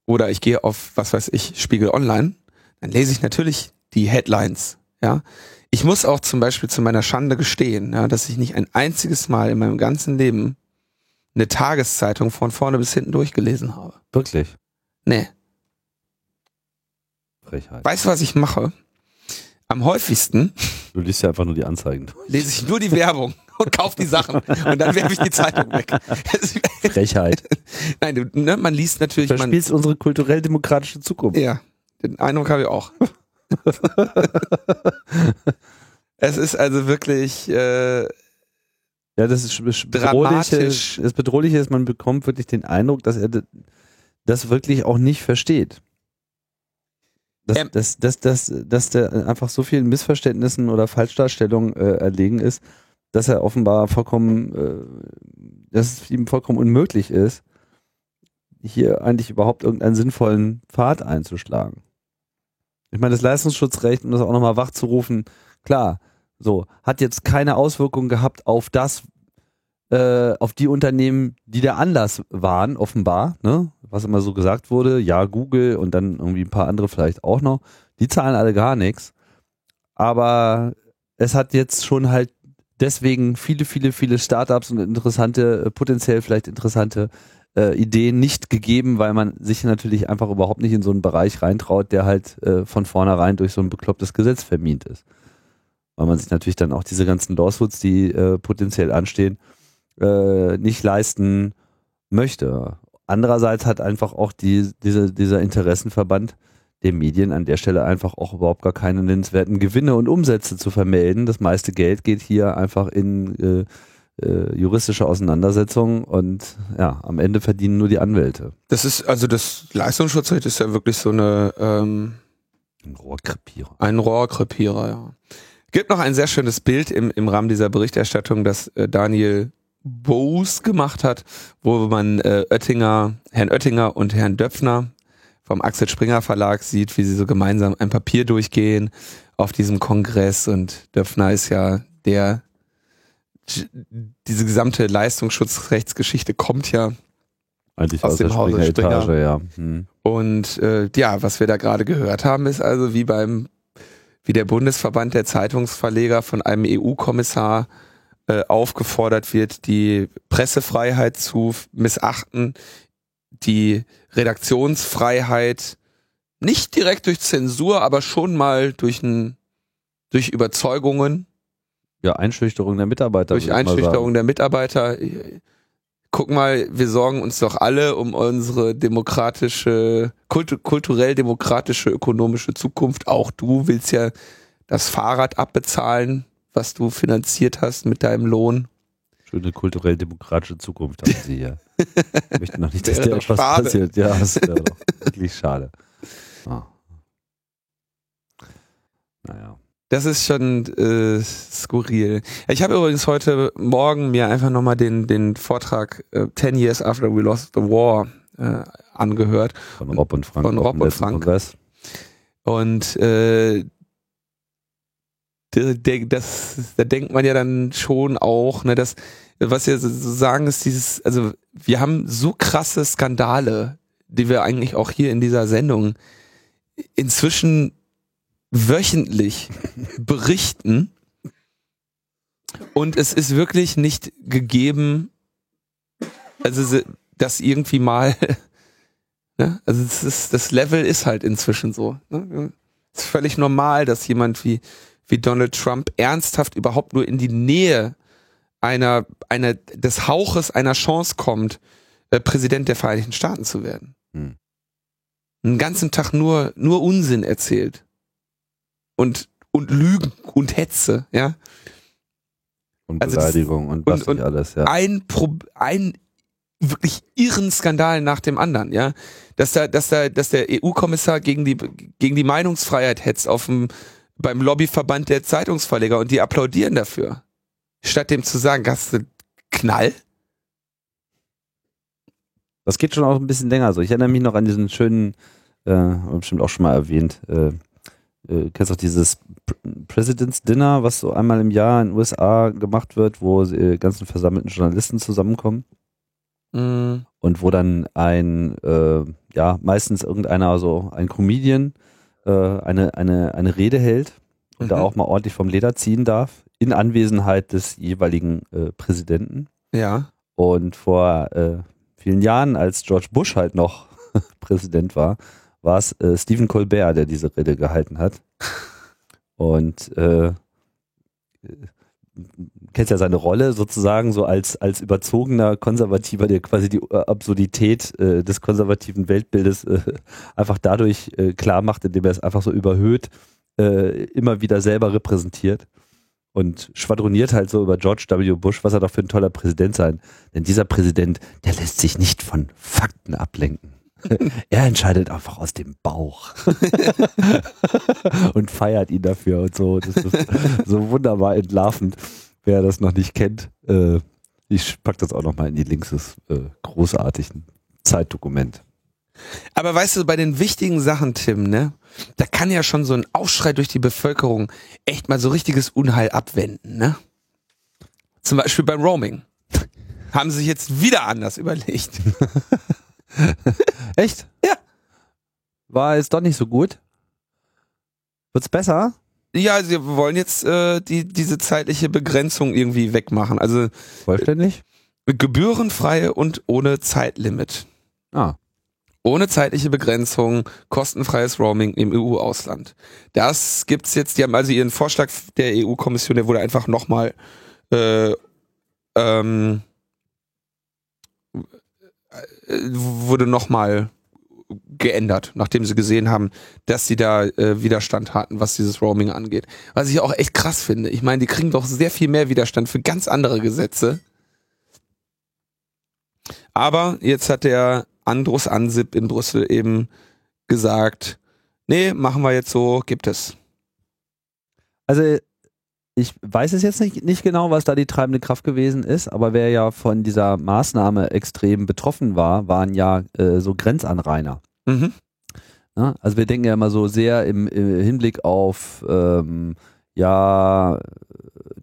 oder ich gehe auf, was weiß ich, Spiegel Online, dann lese ich natürlich die Headlines. Ja, ich muss auch zum Beispiel zu meiner Schande gestehen, ja, dass ich nicht ein einziges Mal in meinem ganzen Leben eine Tageszeitung von vorne bis hinten durchgelesen habe. Wirklich. Nee. Frechheit. Weißt du, was ich mache? Am häufigsten Du liest ja einfach nur die Anzeigen. lese ich nur die Werbung und kaufe die Sachen und dann werfe ich die Zeitung weg. Frechheit. Nein, du, ne, man liest natürlich, man, Verspielst unsere kulturell-demokratische Zukunft. ja, den Eindruck habe ich auch. es ist also wirklich, äh, Ja, das ist bedrohlich. Das Bedrohliche ist, man bekommt wirklich den Eindruck, dass er das wirklich auch nicht versteht. Dass, Ähm. dass, dass, dass, dass der einfach so vielen Missverständnissen oder Falschdarstellungen äh, erlegen ist, dass er offenbar vollkommen, äh, dass es ihm vollkommen unmöglich ist, hier eigentlich überhaupt irgendeinen sinnvollen Pfad einzuschlagen. Ich meine, das Leistungsschutzrecht, um das auch nochmal wachzurufen, klar, so, hat jetzt keine Auswirkungen gehabt auf das, äh, auf die Unternehmen, die der Anlass waren, offenbar, ne? Was immer so gesagt wurde, ja, Google und dann irgendwie ein paar andere vielleicht auch noch, die zahlen alle gar nichts. Aber es hat jetzt schon halt deswegen viele, viele, viele Startups und interessante, äh, potenziell vielleicht interessante äh, Ideen nicht gegeben, weil man sich natürlich einfach überhaupt nicht in so einen Bereich reintraut, der halt äh, von vornherein durch so ein beklopptes Gesetz vermint ist. Weil man sich natürlich dann auch diese ganzen Lawsuits, die äh, potenziell anstehen, äh, nicht leisten möchte. Andererseits hat einfach auch die, diese, dieser Interessenverband der Medien an der Stelle einfach auch überhaupt gar keine nennenswerten Gewinne und Umsätze zu vermelden. Das meiste Geld geht hier einfach in äh, juristische Auseinandersetzungen und ja, am Ende verdienen nur die Anwälte. das ist, also das Leistungsschutzrecht ist ja wirklich so eine, ähm, Ein Rohrkrepierer. ein Rohrkrepierer, ja. Gibt noch ein sehr schönes Bild im, im Rahmen dieser Berichterstattung, das äh, Daniel Bose gemacht hat, wo man äh, Oettinger, Herrn Oettinger und Herrn Döpfner vom Axel Springer Verlag sieht, wie sie so gemeinsam ein Papier durchgehen auf diesem Kongress und Döpfner ist ja der, diese gesamte Leistungsschutzrechtsgeschichte kommt ja Eigentlich Aus aus, dem Hause Springer-Etage, Springer. ja. Hm. Und äh, ja, was wir da gerade gehört haben, ist also wie beim, wie der Bundesverband der Zeitungsverleger von einem EU-Kommissar äh, aufgefordert wird, die Pressefreiheit zu missachten, die Redaktionsfreiheit nicht direkt durch Zensur, aber schon mal durch ein, durch Überzeugungen. Ja, Einschüchterung der Mitarbeiter. Durch Einschüchterung der Mitarbeiter. Guck mal, wir sorgen uns doch alle um unsere demokratische, kultu kulturell demokratische, ökonomische Zukunft. Auch du willst ja das Fahrrad abbezahlen, was du finanziert hast mit deinem Lohn. Schöne kulturell-demokratische Zukunft haben sie hier. Ich möchte noch nicht, dass dir etwas schade. passiert. Ja, das wäre doch wirklich schade. Ah. Naja. Das ist schon äh, skurril. Ich habe übrigens heute Morgen mir einfach nochmal den, den Vortrag äh, 10 Years After We Lost the War äh, angehört. Von Rob und Frank. Von Rob und Frank. Kongress. Und äh, das, da denkt man ja dann schon auch, ne, dass, was wir so sagen, ist dieses, also wir haben so krasse Skandale, die wir eigentlich auch hier in dieser Sendung inzwischen wöchentlich berichten. Und es ist wirklich nicht gegeben, also dass irgendwie mal, ne? also es ist, das Level ist halt inzwischen so. Ne? Es ist völlig normal, dass jemand wie, wie Donald Trump ernsthaft überhaupt nur in die Nähe einer, einer, des Hauches einer Chance kommt, äh, Präsident der Vereinigten Staaten zu werden. Hm. Einen ganzen Tag nur, nur Unsinn erzählt. Und, und Lügen und Hetze, ja. Und Also Beleidigung und was und- nicht alles, ja. ein, Pro ein wirklich irren Skandal nach dem anderen, ja. Dass da, dass da, dass der EU-Kommissar gegen die, gegen die Meinungsfreiheit hetzt auf dem, beim Lobbyverband der Zeitungsverleger und die applaudieren dafür. Statt dem zu sagen, hast du Knall? Das geht schon auch ein bisschen länger so. Ich erinnere mich noch an diesen schönen, äh, bestimmt auch schon mal erwähnt, äh, äh, kennst auch dieses Pr- President's Dinner, was so einmal im Jahr in den USA gemacht wird, wo die ganzen versammelten Journalisten zusammenkommen Mhm. und wo dann ein, äh, ja, meistens irgendeiner, so ein Comedian, äh, eine, eine, eine Rede hält und da Mhm. auch mal ordentlich vom Leder ziehen darf, in Anwesenheit des jeweiligen äh, Präsidenten. Ja. Und vor äh, vielen Jahren, als George Bush halt noch Präsident war, war es äh, Stephen Colbert, der diese Rede gehalten hat. Und äh, äh, kennst ja seine Rolle sozusagen so als, als überzogener Konservativer, der quasi die äh, Absurdität äh, des konservativen Weltbildes äh, einfach dadurch äh, klar macht, indem er es einfach so überhöht, äh, immer wieder selber repräsentiert und schwadroniert halt so über George W. Bush, was er doch für ein toller Präsident sein. Denn dieser Präsident, der lässt sich nicht von Fakten ablenken. er entscheidet einfach aus dem Bauch und feiert ihn dafür und so. Das ist so wunderbar entlarvend. Wer das noch nicht kennt, äh, ich pack das auch noch mal in die Links des äh, großartigen Zeitdokument. Aber weißt du, bei den wichtigen Sachen, Tim, ne, da kann ja schon so ein Aufschrei durch die Bevölkerung echt mal so richtiges Unheil abwenden, ne? Zum Beispiel beim Roaming. Haben sie sich jetzt wieder anders überlegt. Echt? Ja. War jetzt doch nicht so gut. Wird's besser? Ja, sie wollen jetzt äh, die, diese zeitliche Begrenzung irgendwie wegmachen. Also Vollständig? gebührenfreie und ohne Zeitlimit. Ah. Ohne zeitliche Begrenzung, kostenfreies Roaming im EU-Ausland. Das gibt's jetzt, die haben also ihren Vorschlag der EU-Kommission, der wurde einfach nochmal äh, ähm, äh, wurde nochmal geändert, nachdem sie gesehen haben, dass sie da äh, Widerstand hatten, was dieses Roaming angeht. Was ich auch echt krass finde. Ich meine, die kriegen doch sehr viel mehr Widerstand für ganz andere Gesetze. Aber jetzt hat der Andrus Ansip in Brüssel eben gesagt, nee, machen wir jetzt so, gibt es. Also ich weiß es jetzt nicht, nicht genau, was da die treibende Kraft gewesen ist, aber wer ja von dieser Maßnahme extrem betroffen war, waren ja äh, so Grenzanrainer. Mhm. Ne? Also wir denken ja immer so sehr im, im Hinblick auf ähm, ja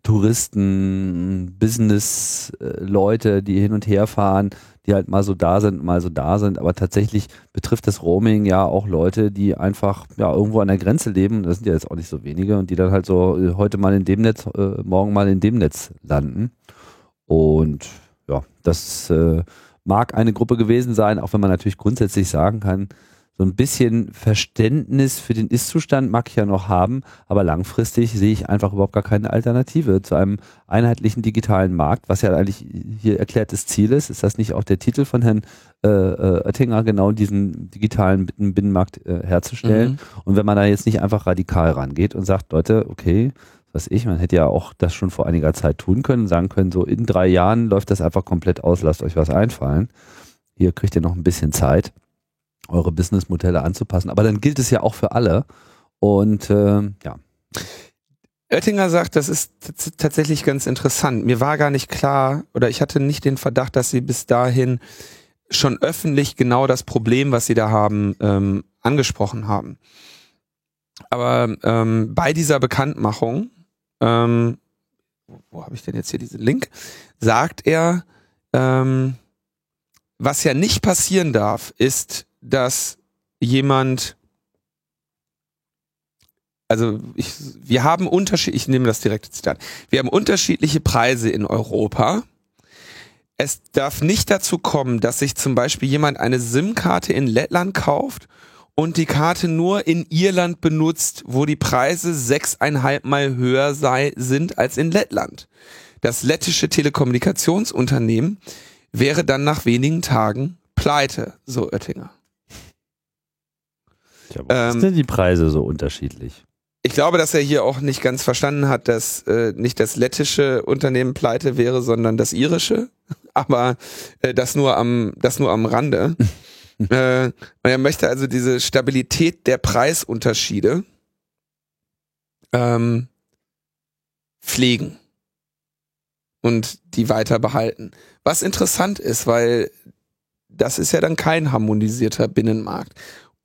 Touristen, Business-Leute, die hin und her fahren, die halt mal so da sind, mal so da sind. Aber tatsächlich betrifft das Roaming ja auch Leute, die einfach ja irgendwo an der Grenze leben. Das sind ja jetzt auch nicht so wenige und die dann halt so äh, heute mal in dem Netz, äh, morgen mal in dem Netz landen. Und ja, das äh, mag eine Gruppe gewesen sein, auch wenn man natürlich grundsätzlich sagen kann, so ein bisschen Verständnis für den Ist-Zustand mag ich ja noch haben, aber langfristig sehe ich einfach überhaupt gar keine Alternative zu einem einheitlichen digitalen Markt, was ja eigentlich hier erklärtes Ziel ist. Ist das nicht auch der Titel von Herrn äh, äh Oettinger, genau diesen digitalen Binnenmarkt äh, herzustellen? Mhm. Und wenn man da jetzt nicht einfach radikal rangeht und sagt, Leute, okay, was ich, man hätte ja auch das schon vor einiger Zeit tun können, sagen können, so in drei Jahren läuft das einfach komplett aus, lasst euch was einfallen. Hier kriegt ihr noch ein bisschen Zeit eure Businessmodelle anzupassen. Aber dann gilt es ja auch für alle. Und äh, ja. Oettinger sagt, das ist tatsächlich ganz interessant. Mir war gar nicht klar oder ich hatte nicht den Verdacht, dass sie bis dahin schon öffentlich genau das Problem, was sie da haben, ähm, angesprochen haben. Aber ähm, bei dieser Bekanntmachung, ähm, wo, habe ich denn jetzt hier diesen Link, sagt er, ähm, was ja nicht passieren darf, ist, dass jemand, also ich, wir haben Unterschied, ich nehme das direkte Zitat, wir haben unterschiedliche Preise in Europa. Es darf nicht dazu kommen, dass sich zum Beispiel jemand eine SIM-Karte in Lettland kauft und die Karte nur in Irland benutzt, wo die Preise sechseinhalb Mal höher sei, sind als in Lettland. Das lettische Telekommunikationsunternehmen wäre dann nach wenigen Tagen pleite, so Oettinger. Ja, warum ähm, sind denn die Preise so unterschiedlich? Ich glaube, dass er hier auch nicht ganz verstanden hat, dass äh, nicht das lettische Unternehmen pleite wäre, sondern das irische. Aber äh, das nur am, das nur am Rande. äh, und er möchte also diese Stabilität der Preisunterschiede ähm, pflegen und die weiter behalten. Was interessant ist, weil das ist ja dann kein harmonisierter Binnenmarkt.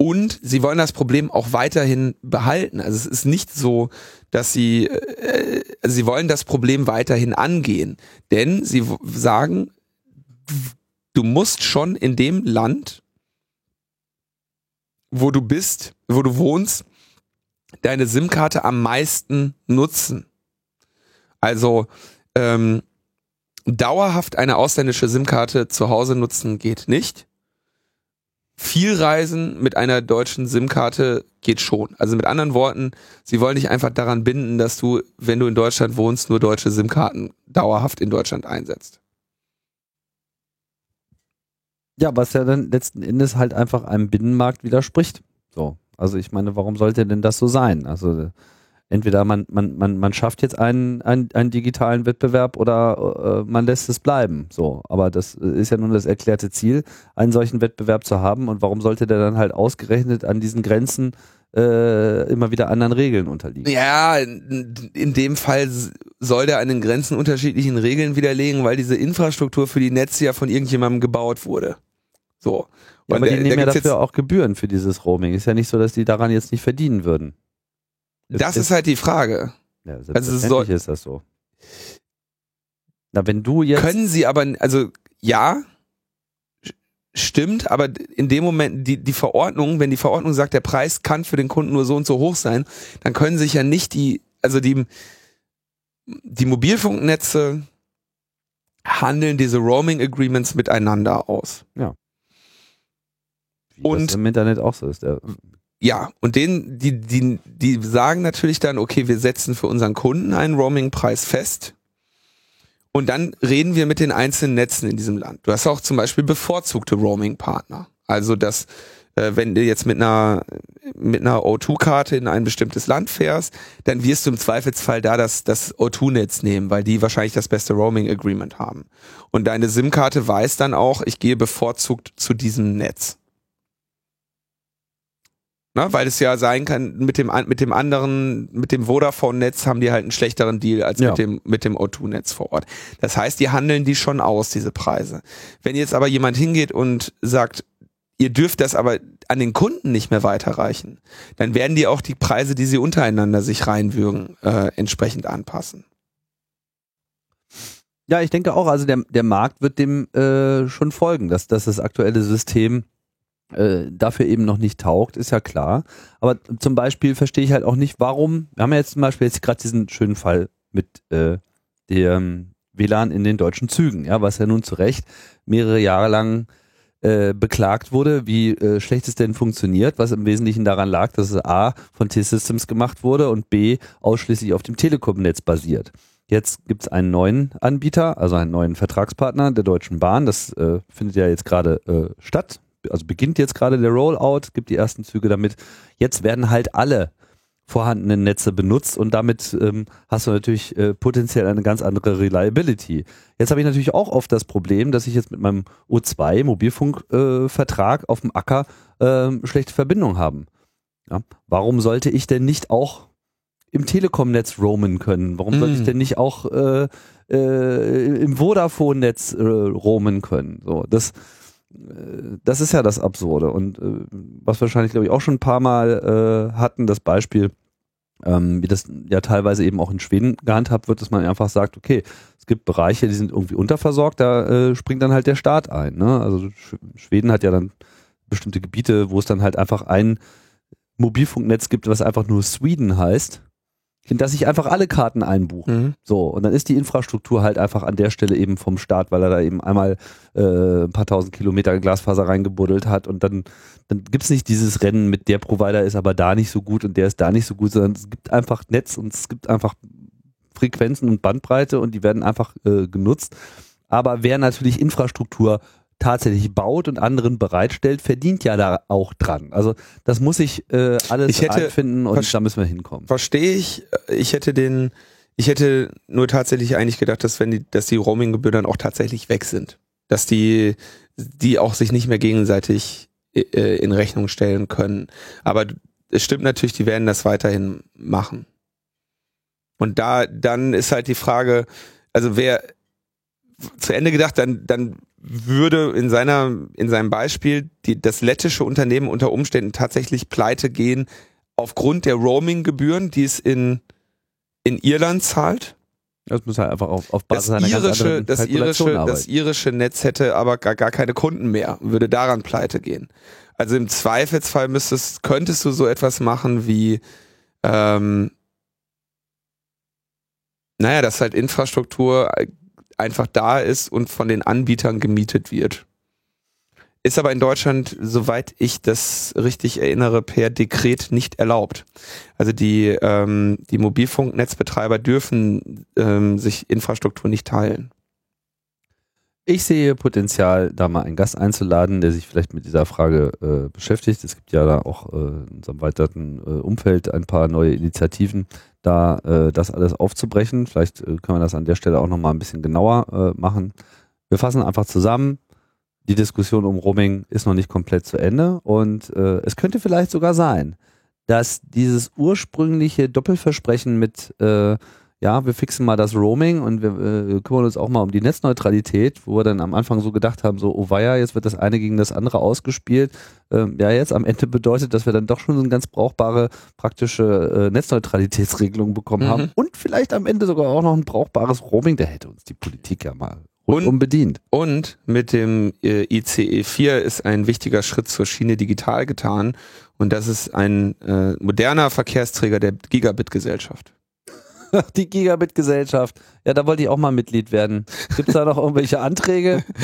Und sie wollen das Problem auch weiterhin behalten. Also es ist nicht so, dass sie, äh, sie wollen das Problem weiterhin angehen. Denn sie sagen, du musst schon in dem Land, wo du bist, wo du wohnst, deine SIM-Karte am meisten nutzen. Also ähm, dauerhaft eine ausländische SIM-Karte zu Hause nutzen geht nicht viel Reisen mit einer deutschen SIM-Karte geht schon. Also mit anderen Worten, sie wollen dich einfach daran binden, dass du, wenn du in Deutschland wohnst, nur deutsche SIM-Karten dauerhaft in Deutschland einsetzt. Ja, was ja dann letzten Endes halt einfach einem Binnenmarkt widerspricht. So. Also ich meine, warum sollte denn das so sein? Also entweder man, man, man, man schafft jetzt einen, einen, einen digitalen Wettbewerb oder äh, man lässt es bleiben. So, aber das ist ja nun das erklärte Ziel, einen solchen Wettbewerb zu haben. Und warum sollte der dann halt ausgerechnet an diesen Grenzen äh, immer wieder anderen Regeln unterliegen? Ja, in, in dem Fall soll der an den Grenzen unterschiedlichen Regeln widerlegen, weil diese Infrastruktur für die Netze ja von irgendjemandem gebaut wurde. So. Ja, aber die nehmen ja dafür auch Gebühren für dieses Roaming. Ist ja nicht so, dass die daran jetzt nicht verdienen würden. Das ist, ist halt die Frage. Ja, also so, ist das so. Na, wenn du jetzt. Können sie aber, also ja, stimmt, aber in dem Moment, die, die Verordnung, wenn die Verordnung sagt, der Preis kann für den Kunden nur so und so hoch sein, dann können sich ja nicht die, also die, die Mobilfunknetze handeln diese Roaming Agreements miteinander aus. Ja. Wie und das im Internet auch so ist. Der ja, und den, die, die, die sagen natürlich dann, okay, wir setzen für unseren Kunden einen Roaming-Preis fest. Und dann reden wir mit den einzelnen Netzen in diesem Land. Du hast auch zum Beispiel bevorzugte Roaming-Partner. Also, dass, äh, wenn du jetzt mit einer, mit einer O2-Karte in ein bestimmtes Land fährst, dann wirst du im Zweifelsfall da das, das O2-Netz nehmen, weil die wahrscheinlich das beste Roaming-Agreement haben. Und deine SIM-Karte weiß dann auch, ich gehe bevorzugt zu diesem Netz. Ne, weil es ja sein kann, mit dem, mit dem anderen, mit dem Vodafone-Netz haben die halt einen schlechteren Deal als ja. mit dem, mit dem O2-Netz vor Ort. Das heißt, die handeln die schon aus, diese Preise. Wenn jetzt aber jemand hingeht und sagt, ihr dürft das aber an den Kunden nicht mehr weiterreichen, dann werden die auch die Preise, die sie untereinander sich reinwürgen, äh, entsprechend anpassen. Ja, ich denke auch, also der, der Markt wird dem äh, schon folgen, dass, dass das aktuelle System äh, dafür eben noch nicht taugt, ist ja klar. Aber zum Beispiel verstehe ich halt auch nicht, warum, wir haben ja jetzt zum Beispiel jetzt gerade diesen schönen Fall mit äh, dem WLAN in den deutschen Zügen, ja, was ja nun zu Recht mehrere Jahre lang äh, beklagt wurde, wie äh, schlecht es denn funktioniert, was im Wesentlichen daran lag, dass es A von T-Systems gemacht wurde und B ausschließlich auf dem Telekom-Netz basiert. Jetzt gibt es einen neuen Anbieter, also einen neuen Vertragspartner der Deutschen Bahn. Das äh, findet ja jetzt gerade äh, statt. Also beginnt jetzt gerade der Rollout, gibt die ersten Züge damit. Jetzt werden halt alle vorhandenen Netze benutzt und damit ähm, hast du natürlich äh, potenziell eine ganz andere Reliability. Jetzt habe ich natürlich auch oft das Problem, dass ich jetzt mit meinem O2 Mobilfunkvertrag äh, auf dem Acker äh, schlechte Verbindung haben. Ja? Warum sollte ich denn nicht auch im Telekom-Netz roamen können? Warum sollte ich Mm. denn nicht auch äh, äh, im Vodafone-Netz äh, roamen können? So, das, das ist ja das Absurde. Und äh, was wahrscheinlich, glaube ich, auch schon ein paar Mal äh, hatten, das Beispiel, ähm, wie das ja teilweise eben auch in Schweden gehandhabt wird, dass man einfach sagt, okay, es gibt Bereiche, die sind irgendwie unterversorgt, da äh, springt dann halt der Staat ein. Ne? Also Sch Schweden hat ja dann bestimmte Gebiete, wo es dann halt einfach ein Mobilfunknetz gibt, was einfach nur Sweden heißt, in das sich einfach alle Karten einbuchen. Mhm. So, und dann ist die Infrastruktur halt einfach an der Stelle eben vom Staat, weil er da eben einmal äh, ein paar tausend Kilometer Glasfaser reingebuddelt hat und dann, dann gibt's nicht dieses Rennen mit der Provider ist aber da nicht so gut und der ist da nicht so gut, sondern es gibt einfach Netz und es gibt einfach Frequenzen und Bandbreite und die werden einfach äh, genutzt. Aber wer natürlich Infrastruktur tatsächlich baut und anderen bereitstellt, verdient ja da auch dran. Also das muss ich äh, alles Ich hätte einfinden und da müssen wir hinkommen. Verstehe ich. Ich hätte den, ich hätte nur tatsächlich eigentlich gedacht, dass wenn die, dass die Roaming-Gebühren dann auch tatsächlich weg sind. Dass die, die auch sich nicht mehr gegenseitig äh, in Rechnung stellen können. Aber es stimmt natürlich, die werden das weiterhin machen. Und da, dann ist halt die Frage, also wer zu Ende gedacht, dann, dann würde in seiner, in seinem Beispiel die, das lettische Unternehmen unter Umständen tatsächlich pleite gehen, aufgrund der Roaming-Gebühren, die es in, in Irland zahlt. Das muss halt einfach auf, auf Das Basis einer ganz irische, das, irische, das irische Netz hätte aber gar, gar keine Kunden mehr, würde daran pleite gehen. Also im Zweifelsfall müsstest, könntest du so etwas machen wie, ähm, naja, dass halt Infrastruktur einfach da ist und von den Anbietern gemietet wird. Ist aber in Deutschland, soweit ich das richtig erinnere, per Dekret nicht erlaubt. Also die, ähm, die Mobilfunknetzbetreiber dürfen ähm, sich Infrastruktur nicht teilen. Ich sehe Potenzial, da mal einen Gast einzuladen, der sich vielleicht mit dieser Frage äh, beschäftigt. Es gibt ja da auch äh, in unserem weiteren äh, Umfeld ein paar neue Initiativen, da äh, das alles aufzubrechen. Vielleicht äh, können wir das an der Stelle auch nochmal ein bisschen genauer äh, machen. Wir fassen einfach zusammen. Die Diskussion um Roaming ist noch nicht komplett zu Ende und es könnte vielleicht sogar sein, dass dieses ursprüngliche Doppelversprechen mit ja, wir fixen mal das Roaming und wir äh, kümmern uns auch mal um die Netzneutralität, wo wir dann am Anfang so gedacht haben, so, oh weia, jetzt wird das eine gegen das andere ausgespielt. Ähm, ja, jetzt am Ende bedeutet, dass wir dann doch schon so eine ganz brauchbare, praktische äh, Netzneutralitätsregelung bekommen Mhm. haben und vielleicht am Ende sogar auch noch ein brauchbares Roaming. Da hätte uns die Politik ja mal Und- rundum bedient. Und mit dem äh, ICE 4 ist ein wichtiger Schritt zur Schiene digital getan. Und das ist ein äh, moderner Verkehrsträger der Gigabit-Gesellschaft. Die Gigabit-Gesellschaft. Ja, da wollte ich auch mal Mitglied werden. Gibt es da noch irgendwelche Anträge?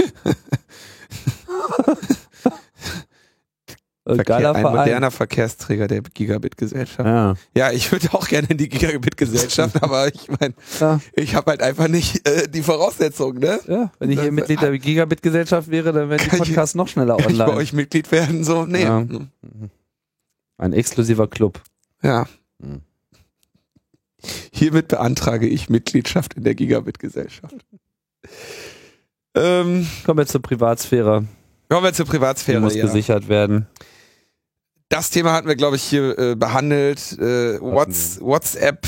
Verkehr, ein Verein. moderner Verkehrsträger der Gigabit-Gesellschaft. Ja. Ja, ich würde auch gerne in die Gigabit-Gesellschaft, aber ich meine, Ja. ich habe halt einfach nicht äh, die Voraussetzungen, ne? Ja, wenn ich hier Mitglied der Gigabit-Gesellschaft wäre, dann wären die Kann ich- Podcasts noch schneller Kann ich bei online. euch Mitglied werden? So, nee. Ja. Ja. Ein exklusiver Club. ja. Hm. Hiermit beantrage ich Mitgliedschaft in der Gigabit-Gesellschaft. Ähm, Kommen wir zur Privatsphäre. kommen wir zur Die Privatsphäre. muss Ja. gesichert werden. Das Thema hatten wir, glaube ich, hier äh, behandelt. Äh, Whats WhatsApp,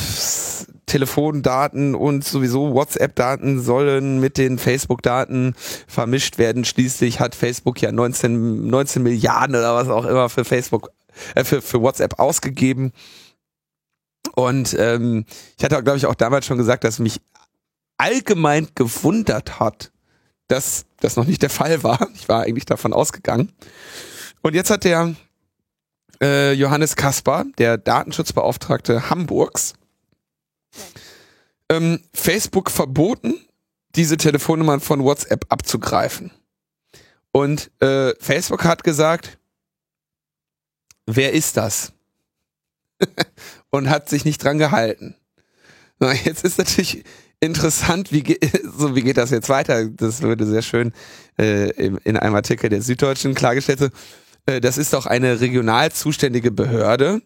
Telefondaten und sowieso WhatsApp-Daten sollen mit den Facebook-Daten vermischt werden. Schließlich hat Facebook ja 19, 19 Milliarden oder was auch immer für Facebook, äh, für, für WhatsApp ausgegeben. Und ähm, ich hatte, glaube ich, auch damals schon gesagt, dass mich allgemein gewundert hat, dass das noch nicht der Fall war. Ich war eigentlich davon ausgegangen. Und jetzt hat der äh, Johannes Kaspar, der Datenschutzbeauftragte Hamburgs, ähm, Facebook verboten, diese Telefonnummern von WhatsApp abzugreifen. Und äh, Facebook hat gesagt, wer ist das? und hat sich nicht dran gehalten. Jetzt ist natürlich interessant, wie, ge so, wie geht das jetzt weiter? Das würde sehr schön äh, in einem Artikel der Süddeutschen klargestellt. Äh, das ist doch eine regional zuständige Behörde.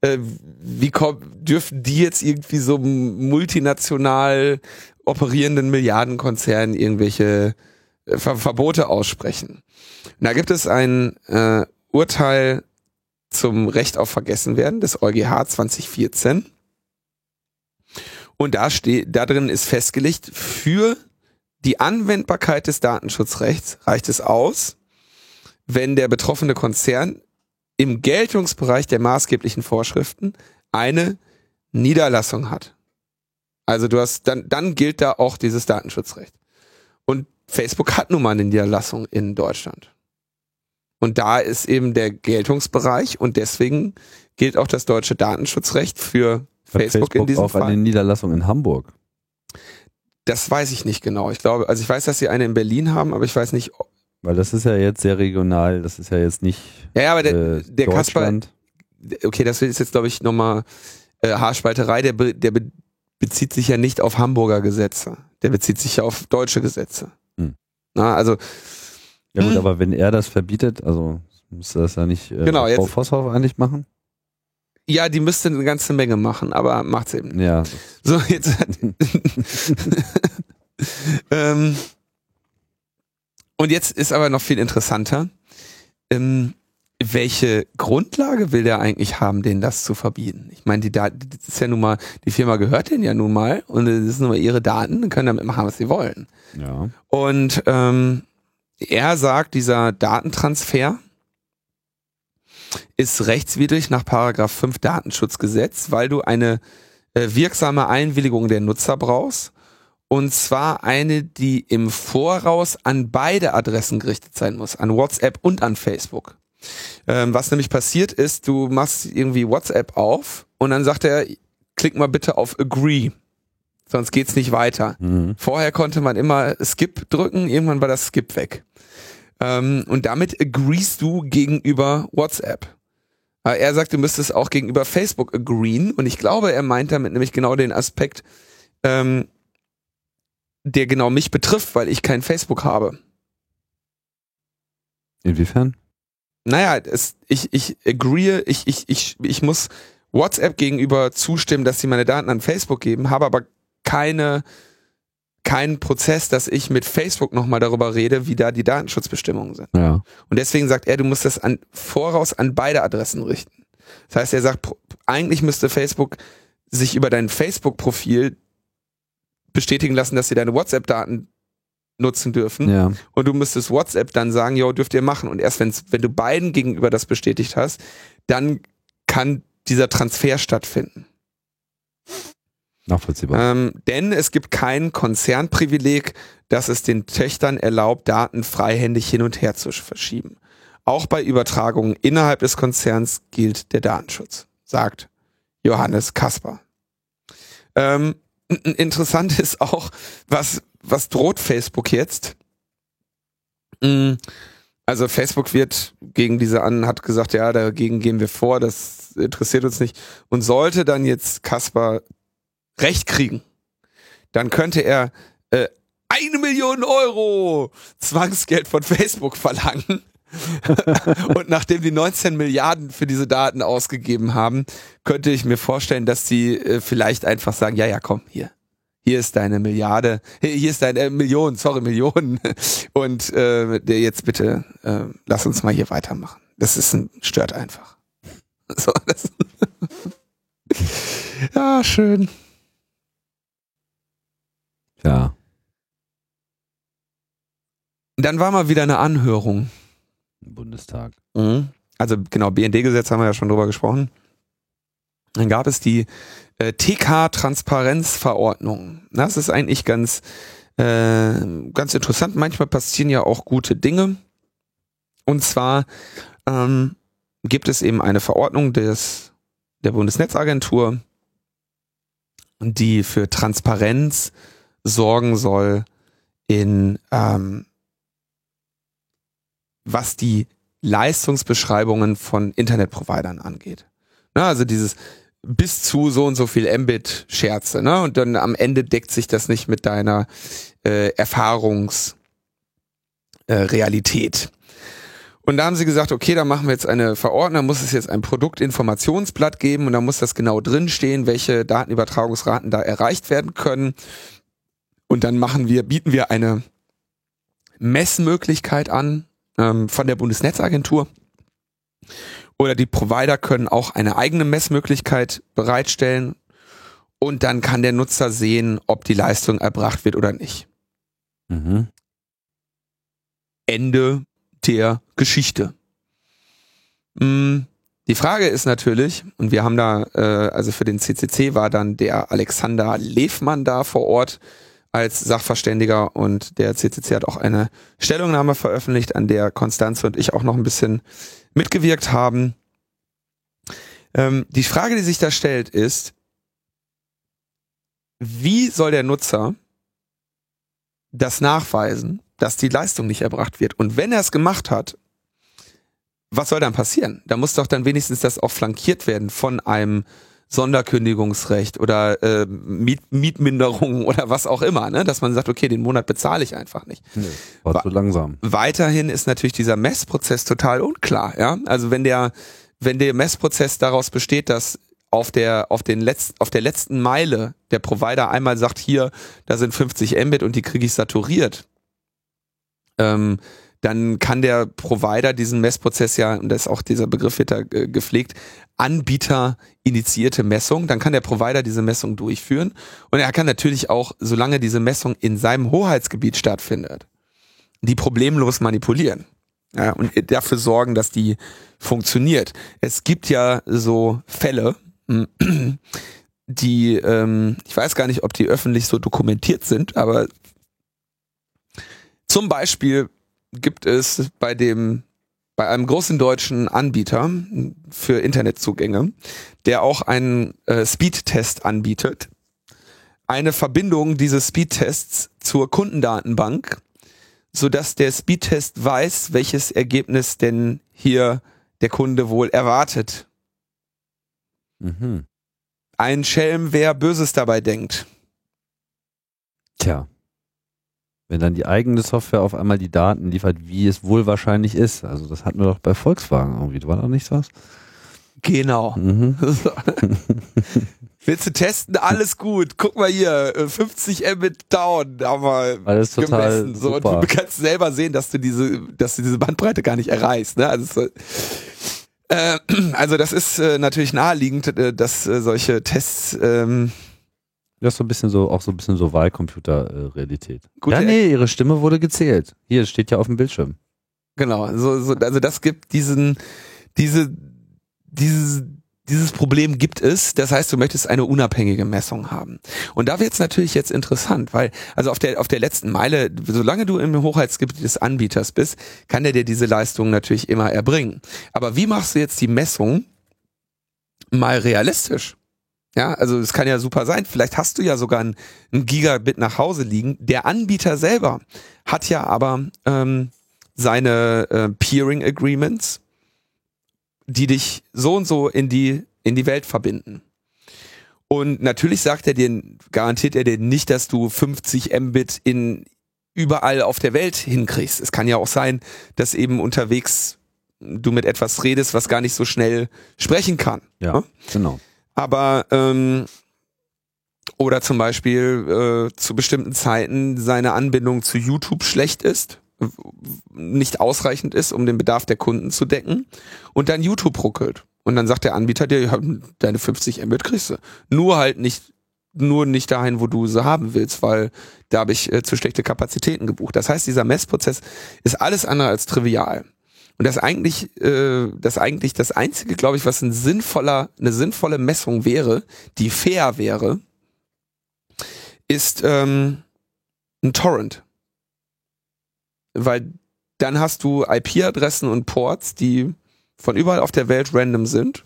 Äh, wie dürfen die jetzt irgendwie so multinational operierenden Milliardenkonzernen irgendwelche äh, Ver Verbote aussprechen? Und da gibt es ein äh, Urteil zum Recht auf Vergessenwerden des EuGH 2014. Und da steht, da drin ist festgelegt, für die Anwendbarkeit des Datenschutzrechts reicht es aus, wenn der betroffene Konzern im Geltungsbereich der maßgeblichen Vorschriften eine Niederlassung hat. Also du hast, dann, dann gilt da auch dieses Datenschutzrecht. Und Facebook hat nun mal eine Niederlassung in Deutschland. Und da ist eben der Geltungsbereich und deswegen gilt auch das deutsche Datenschutzrecht für Facebook, Facebook, in diesem auch Fall. eine Niederlassung in Hamburg. Das weiß ich nicht genau. Ich glaube, also ich weiß, dass sie eine in Berlin haben, aber ich weiß nicht. Weil das ist ja jetzt sehr regional, das ist ja jetzt nicht. Ja, ja aber der, äh, der Kasper, okay, das ist jetzt, glaube ich, nochmal äh, Haarspalterei, der, be, der be, bezieht sich ja nicht auf Hamburger Gesetze. Der bezieht sich ja auf deutsche Gesetze. Hm. Na, also. Ja gut, hm. aber wenn er das verbietet, also müsste das ja nicht äh, genau, Frau Vosshoff eigentlich machen? Ja, die müsste eine ganze Menge machen, aber macht's eben. Ja. So, jetzt. ähm, und jetzt ist aber noch viel interessanter. Ähm, welche Grundlage will der eigentlich haben, denen das zu verbieten? Ich meine, die Daten, das ist ja nun mal, die Firma gehört denen ja nun mal und das sind nun mal ihre Daten, können damit machen, was sie wollen. Ja. Und ähm, er sagt, dieser Datentransfer ist rechtswidrig nach Paragraph 5 Datenschutzgesetz, weil du eine äh, wirksame Einwilligung der Nutzer brauchst. Und zwar eine, die im Voraus an beide Adressen gerichtet sein muss, an WhatsApp und an Facebook. Ähm, was nämlich passiert ist, du machst irgendwie WhatsApp auf und dann sagt er, klick mal bitte auf Agree. Sonst geht's nicht weiter. Mhm. Vorher konnte man immer Skip drücken, irgendwann war das Skip weg. Ähm, und damit agreest du gegenüber WhatsApp. Aber er sagt, du müsstest auch gegenüber Facebook agreeen. Und ich glaube, er meint damit nämlich genau den Aspekt, ähm, der genau mich betrifft, weil ich kein Facebook habe. Inwiefern? Naja, es, ich, ich agree, ich, ich, ich, ich muss WhatsApp gegenüber zustimmen, dass sie meine Daten an Facebook geben, habe aber keine kein Prozess, dass ich mit Facebook nochmal darüber rede, wie da die Datenschutzbestimmungen sind. Ja. Und deswegen sagt er, du musst das an, voraus an beide Adressen richten. Das heißt, er sagt, eigentlich müsste Facebook sich über dein Facebook-Profil bestätigen lassen, dass sie deine WhatsApp-Daten nutzen dürfen. Ja. Und du müsstest WhatsApp dann sagen, jo, dürft ihr machen. Und erst wenn's, wenn du beiden gegenüber das bestätigt hast, dann kann dieser Transfer stattfinden. Nachvollziehbar. Ähm, denn es gibt kein Konzernprivileg, das es den Töchtern erlaubt, Daten freihändig hin und her zu verschieben. Auch bei Übertragungen innerhalb des Konzerns gilt der Datenschutz, sagt Johannes Kasper. Ähm, interessant ist auch, was, was droht Facebook jetzt? Mm, also Facebook wird gegen diese an, hat gesagt, ja, dagegen gehen wir vor, das interessiert uns nicht. Und sollte dann jetzt Kasper Recht kriegen, dann könnte er äh, eine Million Euro Zwangsgeld von Facebook verlangen. und nachdem die 19 Milliarden für diese Daten ausgegeben haben, könnte ich mir vorstellen, dass sie äh, vielleicht einfach sagen, ja, ja, komm, hier. Hier ist deine Milliarde, hier ist deine äh, Million, sorry, Millionen. Und äh, jetzt bitte, äh, lass uns mal hier weitermachen. Das ist ein, stört einfach. So, das ja, schön. Ja. Dann war mal wieder eine Anhörung. Im Bundestag. Mhm. Also genau, BND-Gesetz haben wir ja schon drüber gesprochen. Dann gab es die äh, TK-Transparenzverordnung. Das ist eigentlich ganz, äh, ganz interessant. Manchmal passieren ja auch gute Dinge. Und zwar ähm, gibt es eben eine Verordnung des, der Bundesnetzagentur, die für Transparenz sorgen soll in ähm, was die Leistungsbeschreibungen von Internetprovidern angeht. Na, also dieses bis zu so und so viel Mbit Scherze, ne? Und dann am Ende deckt sich das nicht mit deiner äh, Erfahrungsrealität. Äh, und da haben sie gesagt, okay, da machen wir jetzt eine Verordnung, da muss es jetzt ein Produktinformationsblatt geben und da muss das genau drinstehen, welche Datenübertragungsraten da erreicht werden können. Und dann machen wir, bieten wir eine Messmöglichkeit an ähm, von der Bundesnetzagentur. Oder die Provider können auch eine eigene Messmöglichkeit bereitstellen und dann kann der Nutzer sehen, ob die Leistung erbracht wird oder nicht. Mhm. Ende der Geschichte. Mhm. Die Frage ist natürlich, und wir haben da, äh, also für den CCC war dann der Alexander Lefmann da vor Ort als Sachverständiger und der CCC hat auch eine Stellungnahme veröffentlicht, an der Konstanze und ich auch noch ein bisschen mitgewirkt haben. Ähm, die Frage, die sich da stellt, ist, wie soll der Nutzer das nachweisen, dass die Leistung nicht erbracht wird? Und wenn er es gemacht hat, was soll dann passieren? Da muss doch dann wenigstens das auch flankiert werden von einem Sonderkündigungsrecht oder äh, Miet Mietminderung oder was auch immer, ne? dass man sagt, okay, den Monat bezahle ich einfach nicht. Nee, war zu langsam. Weiterhin ist natürlich dieser Messprozess total unklar. Ja? Also wenn der, wenn der Messprozess daraus besteht, dass auf der, auf den letzten, auf der letzten Meile der Provider einmal sagt, hier, da sind 50 Mbit und die kriege ich saturiert, ähm, dann kann der Provider diesen Messprozess ja, und das ist auch dieser Begriff wird da äh, gepflegt, Anbieter initiierte Messung, dann kann der Provider diese Messung durchführen und er kann natürlich auch, solange diese Messung in seinem Hoheitsgebiet stattfindet, die problemlos manipulieren. Ja, und dafür sorgen, dass die funktioniert. Es gibt ja so Fälle, die, ähm, ich weiß gar nicht, ob die öffentlich so dokumentiert sind, aber zum Beispiel gibt es bei dem bei einem großen deutschen Anbieter für Internetzugänge, der auch einen äh, Speedtest anbietet, eine Verbindung dieses Speedtests zur Kundendatenbank, so dass der Speedtest weiß, welches Ergebnis denn hier der Kunde wohl erwartet. Mhm. Ein Schelm, wer Böses dabei denkt. Tja. Wenn dann die eigene Software auf einmal die Daten liefert, wie es wohl wahrscheinlich ist. Also das hatten wir doch bei Volkswagen irgendwie. War doch nicht was? Genau. Mhm. Willst du testen? Alles gut. Guck mal hier, 50 Mbit down, haben wir Alles total gemessen. So, super. und du kannst selber sehen, dass du diese, dass du diese Bandbreite gar nicht erreichst. Ne? Also, äh, also das ist äh, natürlich naheliegend, äh, dass äh, solche Tests ähm, das ist so ein bisschen so, auch so ein bisschen so Wahlcomputer-Realität. ja, nee, ihre Stimme wurde gezählt. Hier, steht ja auf dem Bildschirm. Genau, so, so, also das gibt diesen, diese, dieses, dieses Problem gibt es. Das heißt, du möchtest eine unabhängige Messung haben. Und da wird es natürlich jetzt interessant, weil, also auf der, auf der letzten Meile, solange du im Hoheitsgebiet des Anbieters bist, kann der dir diese Leistung natürlich immer erbringen. Aber wie machst du jetzt die Messung mal realistisch? Ja, also es kann ja super sein. Vielleicht hast du ja sogar ein, ein Gigabit nach Hause liegen. Der Anbieter selber hat ja aber ähm, seine äh, Peering Agreements, die dich so und so in die in die Welt verbinden. Und natürlich sagt er dir, garantiert er dir nicht, dass du 50 Mbit in überall auf der Welt hinkriegst. Es kann ja auch sein, dass eben unterwegs du mit etwas redest, was gar nicht so schnell sprechen kann. Ja, ne? genau. Aber ähm, oder zum Beispiel äh, zu bestimmten Zeiten seine Anbindung zu YouTube schlecht ist, nicht ausreichend ist, um den Bedarf der Kunden zu decken und dann YouTube ruckelt. Und dann sagt der Anbieter dir, deine 50 Mbit kriegst du. Nur halt nicht, nur nicht dahin, wo du sie haben willst, weil da habe ich äh, zu schlechte Kapazitäten gebucht. Das heißt, dieser Messprozess ist alles andere als trivial. Und das eigentlich, äh, das eigentlich das einzige, glaube ich, was ein sinnvoller, eine sinnvolle Messung wäre, die fair wäre, ist ähm, ein Torrent. Weil dann hast du IP-Adressen und Ports, die von überall auf der Welt random sind,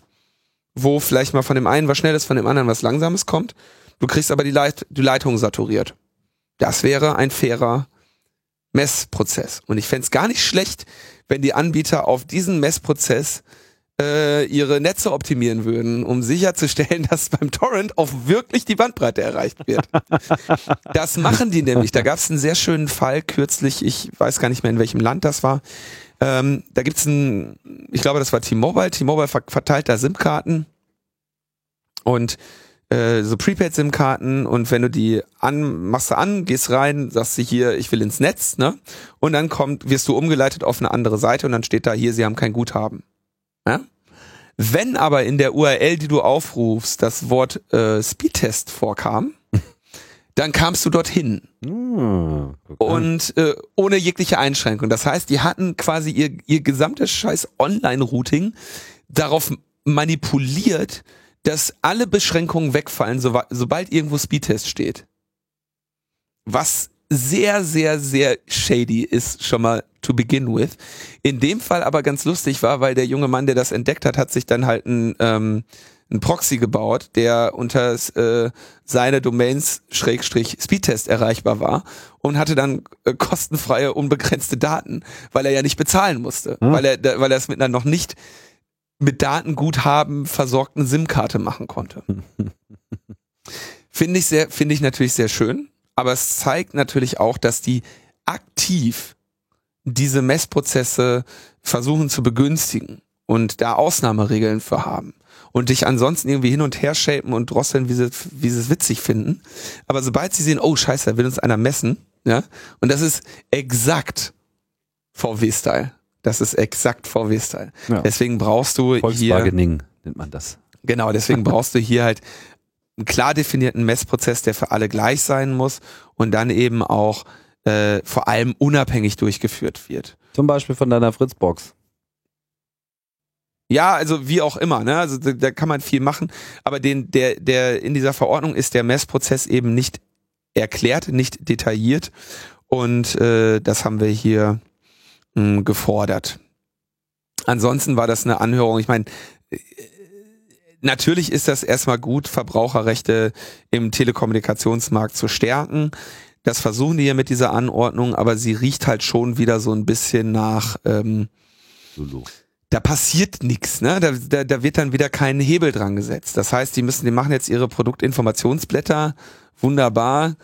wo vielleicht mal von dem einen was Schnelles, von dem anderen was Langsames kommt. Du kriegst aber die, Leit die Leitung saturiert. Das wäre ein fairer Messprozess. Und ich fände es gar nicht schlecht, wenn die Anbieter auf diesen Messprozess äh, ihre Netze optimieren würden, um sicherzustellen, dass beim Torrent auch wirklich die Bandbreite erreicht wird. das machen die nämlich. Da gab es einen sehr schönen Fall kürzlich, ich weiß gar nicht mehr in welchem Land das war. Ähm, da gibt's ein, ich glaube, das war T-Mobile. T-Mobile verteilt da SIM-Karten und äh, so Prepaid-SIM-Karten und wenn du die an, machst du an, gehst rein, sagst du hier, ich will ins Netz, ne? Und dann kommt, wirst du umgeleitet auf eine andere Seite und dann steht da hier, sie haben kein Guthaben. Ja? Wenn aber in der URL, die du aufrufst, das Wort äh, Speedtest vorkam, dann kamst du dorthin. Hm, okay. Und äh, ohne jegliche Einschränkung. Das heißt, die hatten quasi ihr, ihr gesamtes scheiß Online-Routing darauf manipuliert, dass alle Beschränkungen wegfallen, so, sobald irgendwo Speedtest steht. Was sehr, sehr, sehr shady ist, schon mal to begin with. In dem Fall aber ganz lustig war, weil der junge Mann, der das entdeckt hat, hat sich dann halt ein, ähm, ein Proxy gebaut, der unter äh, seine Domains Schrägstrich Speedtest erreichbar war und hatte dann äh, kostenfreie, unbegrenzte Daten, weil er ja nicht bezahlen musste, Hm. weil er, weil er es mit einer noch nicht mit Datenguthaben versorgten SIM-Karte machen konnte. Finde ich sehr, finde ich natürlich sehr schön, aber es zeigt natürlich auch, dass die aktiv diese Messprozesse versuchen zu begünstigen und da Ausnahmeregeln für haben und dich ansonsten irgendwie hin und her shapen und drosseln, wie sie, wie sie es witzig finden. Aber sobald sie sehen, oh scheiße, da will uns einer messen, ja, und das ist exakt VW-Style. Das ist exakt VW-Style. Ja. Deswegen brauchst du hier, Volkswagening nennt man das. genau, deswegen brauchst du hier halt einen klar definierten Messprozess, der für alle gleich sein muss und dann eben auch äh, vor allem unabhängig durchgeführt wird. Zum Beispiel von deiner Fritzbox. Ja, also wie auch immer, ne? Also da, da kann man viel machen, aber den, der, der in dieser Verordnung ist der Messprozess eben nicht erklärt, nicht detailliert und äh, das haben wir hier mh, gefordert. Ansonsten war das eine Anhörung. Ich meine, äh, natürlich ist das erstmal gut, Verbraucherrechte im Telekommunikationsmarkt zu stärken. Das versuchen die ja mit dieser Anordnung, aber sie riecht halt schon wieder so ein bisschen nach. Ähm, Lulu. da passiert nichts, ne? Da, da, da wird dann wieder kein Hebel dran gesetzt. Das heißt, die müssen, die machen jetzt ihre Produktinformationsblätter, wunderbar.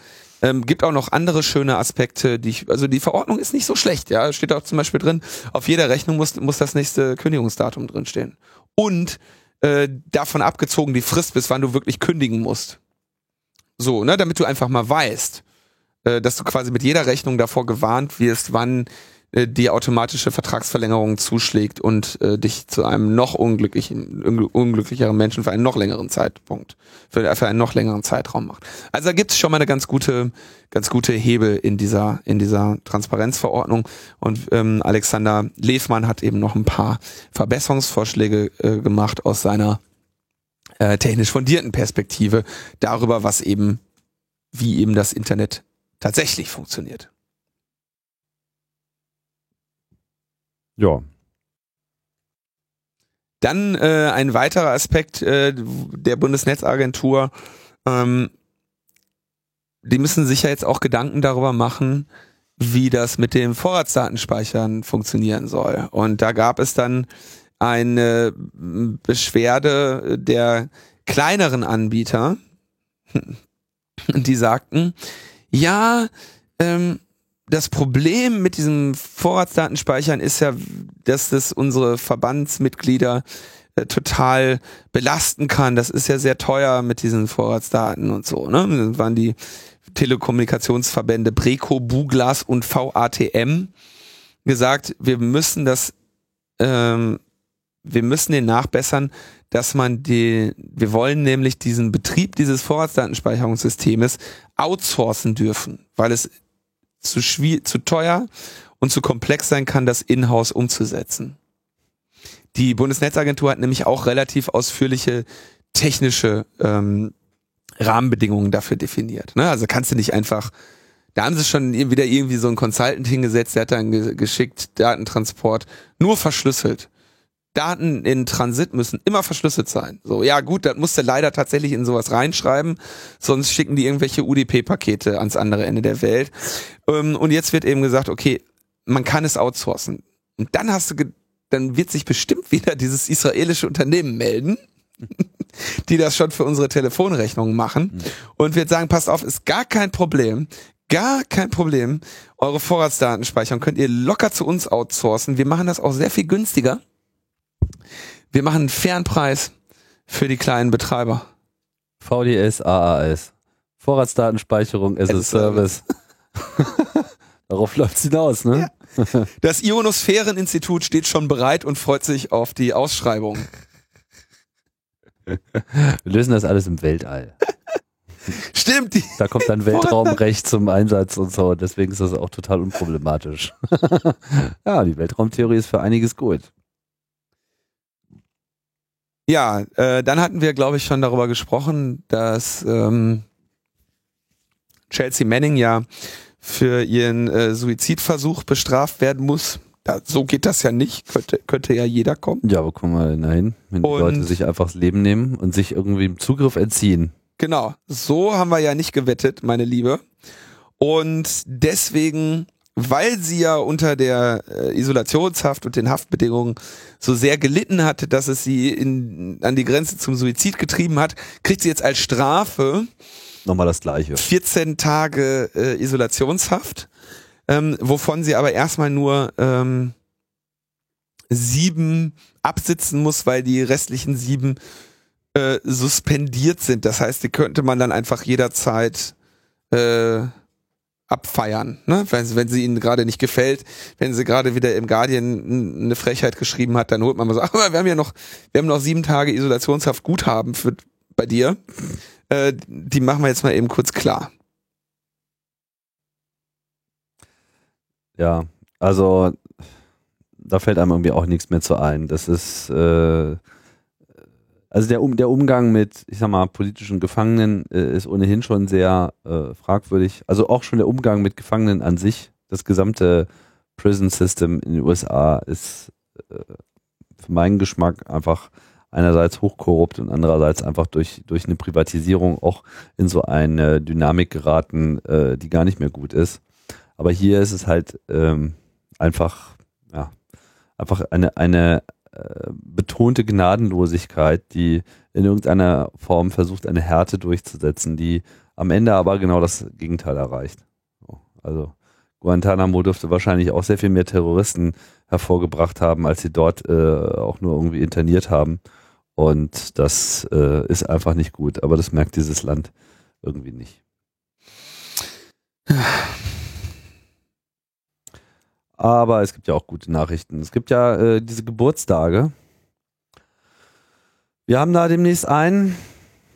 Ähm, gibt auch noch andere schöne Aspekte, die ich, also die Verordnung ist nicht so schlecht, ja. Steht auch zum Beispiel drin, auf jeder Rechnung muss, muss das nächste Kündigungsdatum drinstehen. Und äh, davon abgezogen die Frist, bis wann du wirklich kündigen musst. So, ne, damit du einfach mal weißt, äh, dass du quasi mit jeder Rechnung davor gewarnt wirst, wann äh, die automatische Vertragsverlängerung zuschlägt und äh, dich zu einem noch unglücklichen, un unglücklicheren Menschen für einen noch längeren Zeitpunkt, für, für einen noch längeren Zeitraum macht. Also da gibt es schon mal eine ganz gute, ganz gute Hebel in dieser, in dieser Transparenzverordnung. Und ähm, Alexander Lefmann hat eben noch ein paar Verbesserungsvorschläge äh, gemacht aus seiner äh, technisch fundierten Perspektive darüber, was eben, wie eben das Internet tatsächlich funktioniert. Ja. Dann äh, ein weiterer Aspekt äh, der Bundesnetzagentur. Ähm, die müssen sich ja jetzt auch Gedanken darüber machen, wie das mit dem Vorratsdatenspeichern funktionieren soll. Und da gab es dann eine Beschwerde der kleineren Anbieter, die sagten, ja, ähm, das Problem mit diesem Vorratsdatenspeichern ist ja, dass das unsere Verbandsmitglieder äh, total belasten kann. Das ist ja sehr teuer mit diesen Vorratsdaten und so. Ne? Das waren die Telekommunikationsverbände Breco, Buglas und VATM gesagt, wir müssen das, ähm, wir müssen den nachbessern, dass man die, wir wollen nämlich diesen Betrieb dieses Vorratsdatenspeicherungssystems outsourcen dürfen, weil es zu zu teuer und zu komplex sein kann, das in-house umzusetzen. Die Bundesnetzagentur hat nämlich auch relativ ausführliche technische ähm, Rahmenbedingungen dafür definiert. Ne? Also kannst du nicht einfach, da haben sie schon wieder irgendwie so einen Consultant hingesetzt, der hat dann ge geschickt Datentransport nur verschlüsselt. Daten in Transit müssen immer verschlüsselt sein. So, ja gut, das musst du leider tatsächlich in sowas reinschreiben, sonst schicken die irgendwelche UDP-Pakete ans andere Ende der Welt. Ähm, und jetzt wird eben gesagt, okay, man kann es outsourcen. Und dann hast du, dann wird sich bestimmt wieder dieses israelische Unternehmen melden, die das schon für unsere Telefonrechnungen machen mhm. und wird sagen, passt auf, ist gar kein Problem. Gar kein Problem. Eure Vorratsdatenspeicherung könnt ihr locker zu uns outsourcen. Wir machen das auch sehr viel günstiger wir machen einen fairen Preis für die kleinen Betreiber. VDS, AAS. Vorratsdatenspeicherung as, as a Service. Darauf läuft's hinaus, ne? Ja. Das Ionosphäreninstitut steht schon bereit und freut sich auf die Ausschreibung. Wir lösen das alles im Weltall. Stimmt. Da kommt dann Weltraumrecht zum Einsatz und so. Deswegen ist das auch total unproblematisch. ja, die Weltraumtheorie ist für einiges gut. Ja, äh, dann hatten wir, glaube ich, schon darüber gesprochen, dass ähm, Chelsea Manning ja für ihren äh, Suizidversuch bestraft werden muss. Da, so geht das ja nicht. Könnte, könnte ja jeder kommen. Ja, aber guck mal dahin, wenn die Leute sich einfach das Leben nehmen und sich irgendwie im Zugriff entziehen. Genau, so haben wir ja nicht gewettet, meine Liebe. Und deswegen weil sie ja unter der äh, Isolationshaft und den Haftbedingungen so sehr gelitten hatte, dass es sie in, an die Grenze zum Suizid getrieben hat, kriegt sie jetzt als Strafe nochmal das gleiche. 14 Tage äh, Isolationshaft, ähm, wovon sie aber erstmal nur ähm, sieben absitzen muss, weil die restlichen sieben äh, suspendiert sind. Das heißt, die könnte man dann einfach jederzeit äh, abfeiern, ne? wenn, wenn sie ihnen gerade nicht gefällt, wenn sie gerade wieder im Guardian eine Frechheit geschrieben hat, dann holt man mal so, aber wir haben ja noch, wir haben noch sieben Tage Isolationshaft Guthaben für bei dir, äh, die machen wir jetzt mal eben kurz klar. Ja, also da fällt einem irgendwie auch nichts mehr zu ein. Das ist äh, also der, um, der Umgang mit, ich sag mal, politischen Gefangenen äh, ist ohnehin schon sehr äh, fragwürdig. Also auch schon der Umgang mit Gefangenen an sich, das gesamte Prison System in den USA ist äh, für meinen Geschmack einfach einerseits hochkorrupt und andererseits einfach durch, durch eine Privatisierung auch in so eine Dynamik geraten, äh, die gar nicht mehr gut ist. Aber hier ist es halt ähm, einfach, ja, einfach eine, eine, betonte Gnadenlosigkeit, die in irgendeiner Form versucht, eine Härte durchzusetzen, die am Ende aber genau das Gegenteil erreicht. Also Guantanamo dürfte wahrscheinlich auch sehr viel mehr Terroristen hervorgebracht haben, als sie dort äh, auch nur irgendwie interniert haben. Und das äh, ist einfach nicht gut. Aber das merkt dieses Land irgendwie nicht. Aber es gibt ja auch gute Nachrichten. Es gibt ja äh, diese Geburtstage. Wir haben da demnächst einen.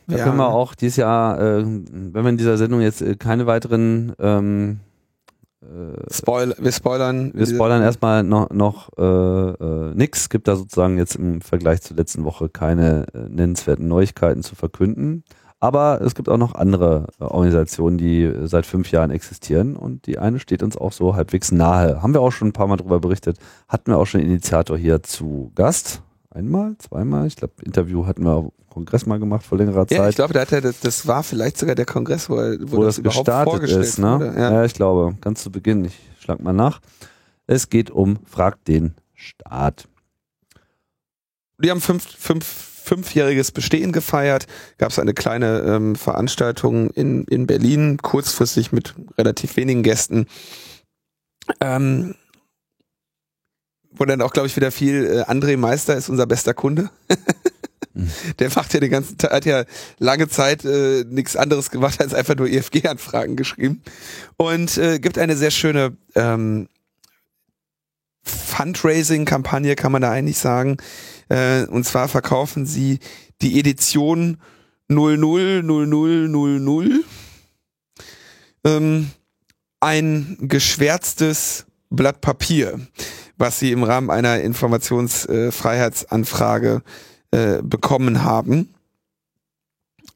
Da ja. können wir auch dieses Jahr, äh, wenn wir in dieser Sendung jetzt äh, keine weiteren ähm, äh, Spoil wir spoilern. Wir spoilern erstmal noch, noch äh, äh, nix. Gibt da sozusagen jetzt im Vergleich zur letzten Woche keine äh, nennenswerten Neuigkeiten zu verkünden. Aber es gibt auch noch andere äh, Organisationen, die äh, seit fünf Jahren existieren und die eine steht uns auch so halbwegs nahe. Haben wir auch schon ein paar Mal drüber berichtet. Hatten wir auch schon Initiator hier zu Gast. Einmal, zweimal. Ich glaube, Interview hatten wir auf Kongress mal gemacht vor längerer Zeit. Ja, ich glaube, da hat er, das, das war vielleicht sogar der Kongress, wo, wo, wo das, das überhaupt gestartet ist. Ne? Ja. ja, ich glaube, ganz zu Beginn. Ich schlag mal nach. Es geht um Frag den Staat. Die haben fünf, fünf fünfjähriges Bestehen gefeiert. Gab es eine kleine ähm, Veranstaltung in, in Berlin, kurzfristig mit relativ wenigen Gästen. Ähm, wo dann auch, glaube ich, wieder viel äh, André Meister ist unser bester Kunde. Der macht ja den ganzen Tag, hat ja lange Zeit äh, nichts anderes gemacht als einfach nur EFG-Anfragen geschrieben. Und äh, gibt eine sehr schöne ähm, Fundraising-Kampagne, kann man da eigentlich sagen. Äh, und zwar verkaufen sie die Edition 000000. Ähm, ein geschwärztes Blatt Papier, was sie im Rahmen einer Informationsfreiheitsanfrage äh, bekommen haben.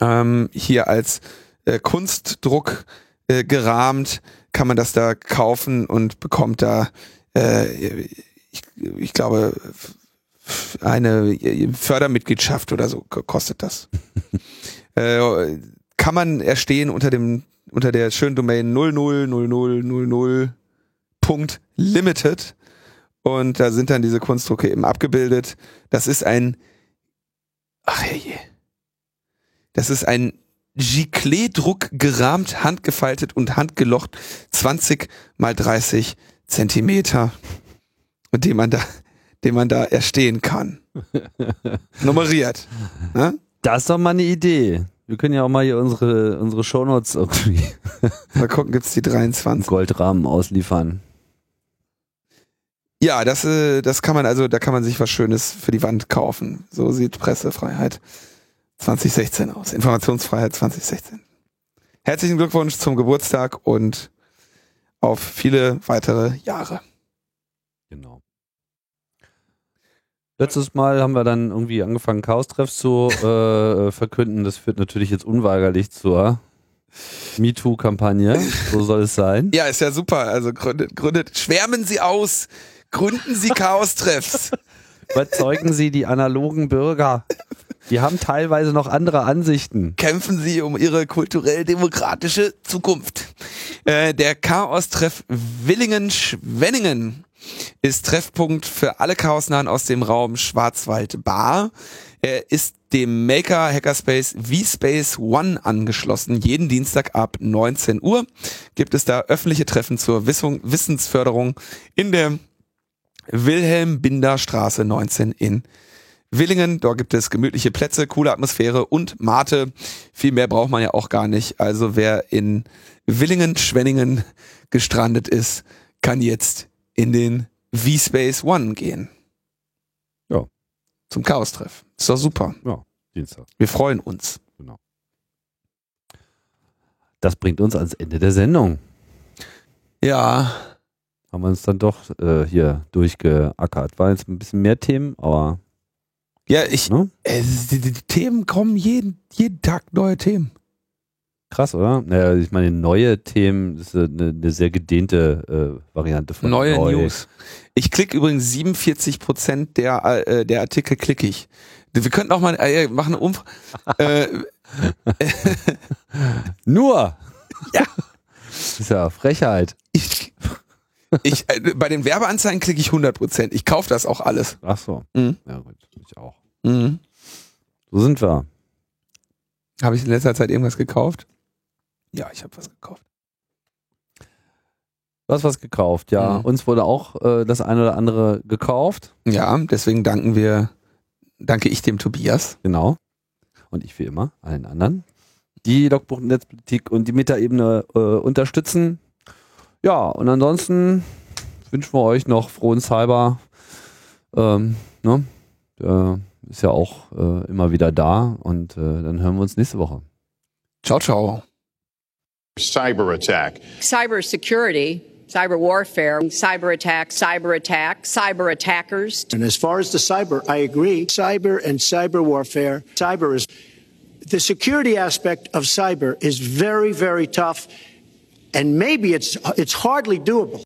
Ähm, hier als äh, Kunstdruck äh, gerahmt kann man das da kaufen und bekommt da, äh, ich, ich glaube, eine Fördermitgliedschaft oder so kostet das. äh, kann man erstehen unter dem unter der schönen Domain 000000.limited und da sind dann diese Kunstdrucke eben abgebildet. Das ist ein ach je. Das ist ein Giclet-Druck gerahmt, handgefaltet und handgelocht 20 mal 30 Zentimeter, den man da, den man da erstehen kann. Nummeriert. Ne? Das ist doch mal eine Idee. Wir können ja auch mal hier unsere, unsere Shownotes irgendwie Mal gucken, gibt's die 23. Goldrahmen ausliefern. Ja, das, äh, das kann man also, da kann man sich was Schönes für die Wand kaufen. So sieht Pressefreiheit 2016 aus. Informationsfreiheit 2016. Herzlichen Glückwunsch zum Geburtstag und auf viele weitere Jahre. Genau. Letztes Mal haben wir dann irgendwie angefangen, Chaos-Treffs zu äh, verkünden. Das führt natürlich jetzt unweigerlich zur MeToo-Kampagne. So soll es sein. Ja, ist ja super. Also gründet, gründet, schwärmen Sie aus, gründen Sie Chaos-Treffs. Überzeugen Sie die analogen Bürger. Die haben teilweise noch andere Ansichten. Kämpfen Sie um Ihre kulturell-demokratische Zukunft. Äh, der Chaos-Treff Willingen-Schwenningen ist Treffpunkt für alle Chaosnahen aus dem Raum Schwarzwald Bar. Er ist dem Maker Hackerspace vSpace One angeschlossen. Jeden Dienstag ab 19 Uhr gibt es da öffentliche Treffen zur Wissung, Wissensförderung in der Wilhelm Binder Straße 19 in Willingen. Dort gibt es gemütliche Plätze, coole Atmosphäre und Mate. Viel mehr braucht man ja auch gar nicht. Also wer in Willingen, Schwenningen gestrandet ist, kann jetzt in den V-Space One gehen. Ja. Zum Chaos-Treff. Ist doch super. Ja, Dienstag. Wir freuen uns. Das bringt uns ans Ende der Sendung. Ja, Haben wir uns dann doch äh, hier durchgeackert. War jetzt ein bisschen mehr Themen, aber ja, ich, ne? äh, die, die, die Themen kommen jeden, jeden Tag neue Themen. Krass, oder? Naja, ich meine, neue Themen das ist eine, eine sehr gedehnte äh, Variante von Neue neu. News. Ich klicke übrigens 47 Prozent der, äh, der Artikel klicke ich. Wir könnten auch mal äh, machen eine Umfrage. äh, Nur! Ja. Das ist ja Frechheit. ich, ich, äh, bei den Werbeanzeigen klicke ich 100 Prozent. Ich kaufe das auch alles. Ach so. Mhm. Ja gut, ich auch. Mhm. So sind wir. Habe ich in letzter Zeit irgendwas gekauft? Ja, ich habe was gekauft. Du hast was gekauft, ja. Mhm. Uns wurde auch äh, das eine oder andere gekauft. Ja, deswegen danken wir, danke ich dem Tobias. Genau. Und ich wie immer, allen anderen, die Logbuch Netzpolitik und die Metaebene äh, unterstützen. Ja, und ansonsten wünschen wir euch noch frohen Cyber. Ähm, ne? äh, ist ja auch äh, immer wieder da und äh, dann hören wir uns nächste Woche. Ciao, ciao. Cyber attack. cybersecurity, cyber warfare, cyber attack, cyber attack, cyber attackers. And as far as the cyber, I agree. Cyber and cyber warfare, cyber is the security aspect of cyber is very, very tough. And maybe it's, it's hardly doable.